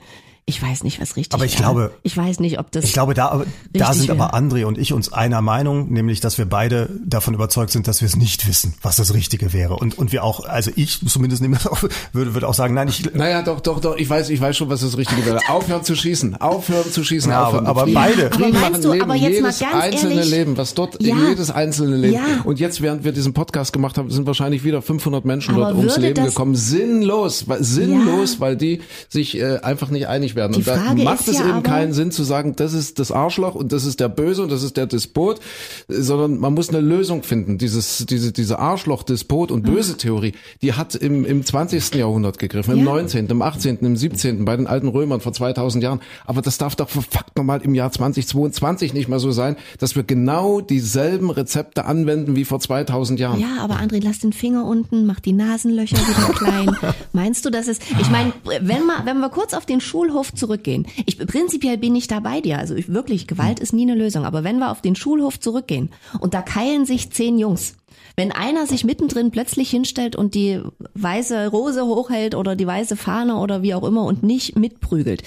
Ich weiß nicht, was richtig Aber ich wäre. glaube- ich weiß nicht, ob das Ich glaube, da, da sind aber wäre. André und ich uns einer Meinung, nämlich, dass wir beide davon überzeugt sind, dass wir es nicht wissen, was das Richtige wäre. Und, und wir auch, also ich zumindest nehme das auf, würde, würde auch sagen, nein, ich, Naja, doch, doch, doch, ich weiß, ich weiß schon, was das Richtige wäre. Aufhören zu schießen, aufhören zu schießen, Ja, aufhören. aber- aber beide. Aber meinst machen du, Leben, aber jetzt mal jedes ganz einzelne ehrlich- Leben, was dort, Ja. jedes einzelne Leben. Ja. Und jetzt, während wir diesen Podcast gemacht haben, sind wahrscheinlich wieder 500 Menschen Aber dort ums Leben gekommen. Sinnlos, weil, sinnlos, weil die sich äh, einfach nicht einig werden. Die und da macht es ja eben keinen Sinn zu sagen, das ist das Arschloch und das ist der Böse und das ist der Despot, sondern man muss eine Lösung finden. Dieses, diese, diese Arschloch, Despot und böse Theorie, die hat im, im 20. Jahrhundert gegriffen, im Ja. 19., im 18., im 17., bei den alten Römern vor 2000 Jahren. Aber das darf doch verfuckt nochmal im Jahr 2022 nicht mehr so sein, dass wir genau dieselben Rezepte anwenden wie vor 2000 Jahren. Ja, aber André, lass den Finger unten, mach die Nasenlöcher wieder klein. Meinst du, dass es, ich meine, wenn wir, wenn wir kurz auf den Schulhof zurückgehen, ich, prinzipiell bin ich da bei dir, also ich, wirklich, Gewalt ist nie eine Lösung, aber wenn wir auf den Schulhof zurückgehen und da keilen sich zehn Jungs, wenn einer sich mittendrin plötzlich hinstellt und die weiße Rose hochhält oder die weiße Fahne oder wie auch immer und nicht mitprügelt,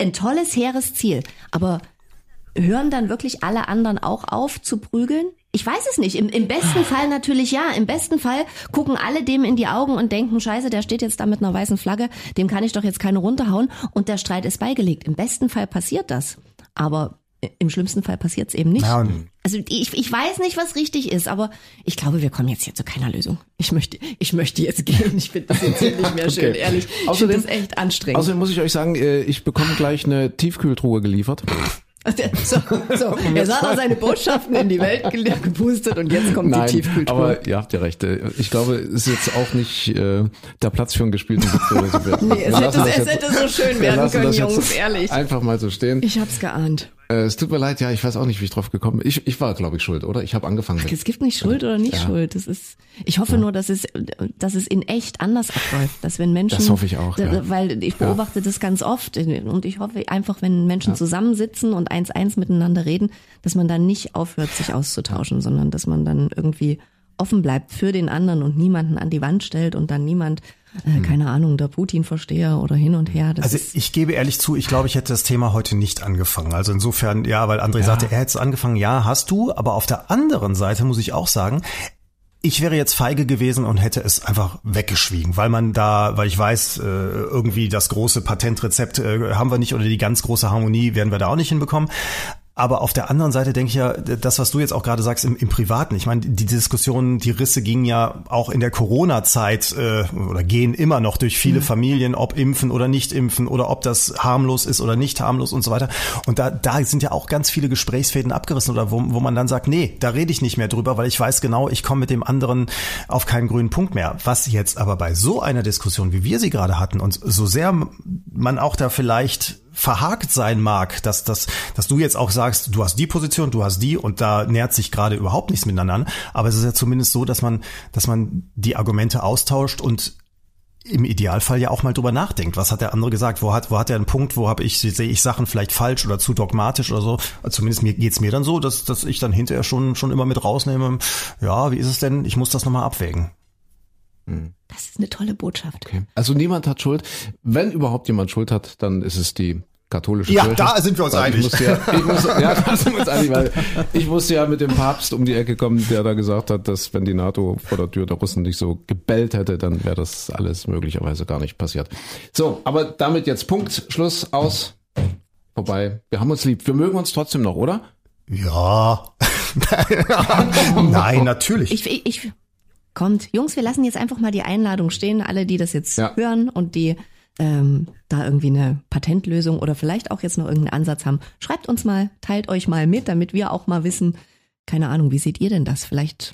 ein tolles, hehres Ziel, aber hören dann wirklich alle anderen auch auf zu prügeln? Ich weiß es nicht. Im, Im besten Fall natürlich ja. Im besten Fall gucken alle dem in die Augen und denken, scheiße, der steht jetzt da mit einer weißen Flagge, dem kann ich doch jetzt keine runterhauen und der Streit ist beigelegt. Im besten Fall passiert das. Aber im schlimmsten Fall passiert es eben nicht. Und- also ich, ich weiß nicht, was richtig ist, aber ich glaube, wir kommen jetzt hier zu keiner Lösung. Ich möchte, ich möchte jetzt gehen. Ich finde das jetzt hier nicht mehr schön, Okay. ehrlich. Ich Außerdem- finde das echt anstrengend. Außerdem muss ich euch sagen, äh, ich bekomme gleich eine Tiefkühltruhe geliefert. So, so. Jetzt hat er seine Botschaften in die Welt ge- gepustet und jetzt kommt die Tiefkühltruhe. aber ihr habt ja recht. Ich glaube, es ist jetzt auch nicht äh, der Platz für einen gespielten Witz Nee, es hätte- es jetzt- hätte so schön werden können, Jungs, ehrlich. Einfach mal so stehen. Ich hab's geahnt. Äh, es tut mir leid, ja, ich weiß auch nicht, wie ich drauf gekommen bin. Ich, ich war, glaube ich, schuld, oder? Ich habe angefangen. mit- Es gibt nicht Schuld oder nicht Ja. Schuld. Das ist, ich hoffe nur, dass es, dass es in echt anders abläuft. Dass wenn Menschen, Das hoffe ich auch, ja. weil ich beobachte das ganz oft und ich hoffe einfach, wenn Menschen zusammensitzen und eins eins miteinander reden, dass man dann nicht aufhört, sich auszutauschen, sondern dass man dann irgendwie offen bleibt für den anderen und niemanden an die Wand stellt und dann niemand, äh, keine Ahnung, der Putin-Versteher oder hin und her. Also ich gebe ehrlich zu, ich glaube, ich hätte das Thema heute nicht angefangen. Also insofern, ja, weil André sagte, er hätte es angefangen. Ja, hast du. Aber auf der anderen Seite muss ich auch sagen, ich wäre jetzt feige gewesen und hätte es einfach weggeschwiegen, weil man da, weil ich weiß, äh, irgendwie das große Patentrezept äh, haben wir nicht oder die ganz große Harmonie werden wir da auch nicht hinbekommen. Aber auf der anderen Seite denke ich ja, das, was du jetzt auch gerade sagst im, im Privaten, ich meine, die Diskussionen, die Risse gingen ja auch in der Corona-Zeit äh, oder gehen immer noch durch viele Familien, ob impfen oder nicht impfen oder ob das harmlos ist oder nicht harmlos und so weiter. Und da, da sind ja auch ganz viele Gesprächsfäden abgerissen oder wo, wo man dann sagt, nee, da rede ich nicht mehr drüber, weil ich weiß genau, ich komme mit dem anderen auf keinen grünen Punkt mehr. Was jetzt aber bei so einer Diskussion, wie wir sie gerade hatten und so sehr man auch da vielleicht verhakt sein mag, dass, dass, dass du jetzt auch sagst, du hast die Position, du hast die und da nähert sich gerade überhaupt nichts miteinander an. Aber es ist ja zumindest so, dass man, dass man die Argumente austauscht und im Idealfall ja auch mal drüber nachdenkt. Was hat der andere gesagt? Wo hat, wo hat er einen Punkt? Wo habe ich, sehe ich Sachen vielleicht falsch oder zu dogmatisch oder so? Zumindest mir geht's mir dann so, dass, dass ich dann hinterher schon, schon immer mit rausnehme. Ja, wie ist es denn? Ich muss das nochmal abwägen. Das ist eine tolle Botschaft. Okay. Also niemand hat Schuld. Wenn überhaupt jemand Schuld hat, dann ist es die katholische Ja, Kirche. da sind wir uns einig. Ich musste ja, ich musste, ja, da sind wir uns einig, weil ich musste ja mit dem Papst um die Ecke kommen, der da gesagt hat, dass wenn die NATO vor der Tür der Russen nicht so gebellt hätte, dann wäre das alles möglicherweise gar nicht passiert. So, aber damit jetzt Punkt, Schluss, aus, vorbei. Wir haben uns lieb. Wir mögen uns trotzdem noch, oder? Ja. Nein, natürlich. Ich, ich, ich, kommt, Jungs, wir lassen jetzt einfach mal die Einladung stehen, alle, die das jetzt Ja. hören und die ähm, da irgendwie eine Patentlösung oder vielleicht auch jetzt noch irgendeinen Ansatz haben. Schreibt uns mal, teilt euch mal mit, damit wir auch mal wissen, keine Ahnung, wie seht ihr denn das? Vielleicht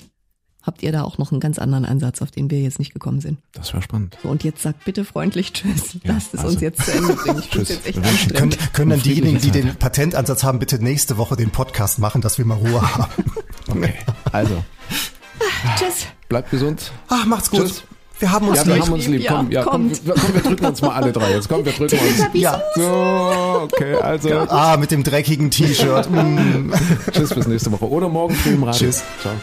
habt ihr da auch noch einen ganz anderen Ansatz, auf den wir jetzt nicht gekommen sind. Das wäre spannend. So, und jetzt sagt bitte freundlich Tschüss. Ja, Lasst es also. uns jetzt zu Ende bringen. Ich Tschüss. jetzt echt Wir wünschen- können, anstrengend. können dann diejenigen, die den Patentansatz haben, bitte nächste Woche den Podcast machen, dass wir mal Ruhe haben. Okay. Also, Tschüss. Bleibt gesund. Ach, macht's gut. Tschüss. Wir haben uns Ja, wir lieb. haben uns lieb. Ja, Komm, ja, komm, wir, komm, wir drücken uns mal alle drei. Jetzt komm, wir drücken uns. Ja. So, okay, also. Ah, mit dem dreckigen T-Shirt. Mm. Tschüss bis nächste Woche. Oder morgen früh im Radio. Tschüss. Ciao.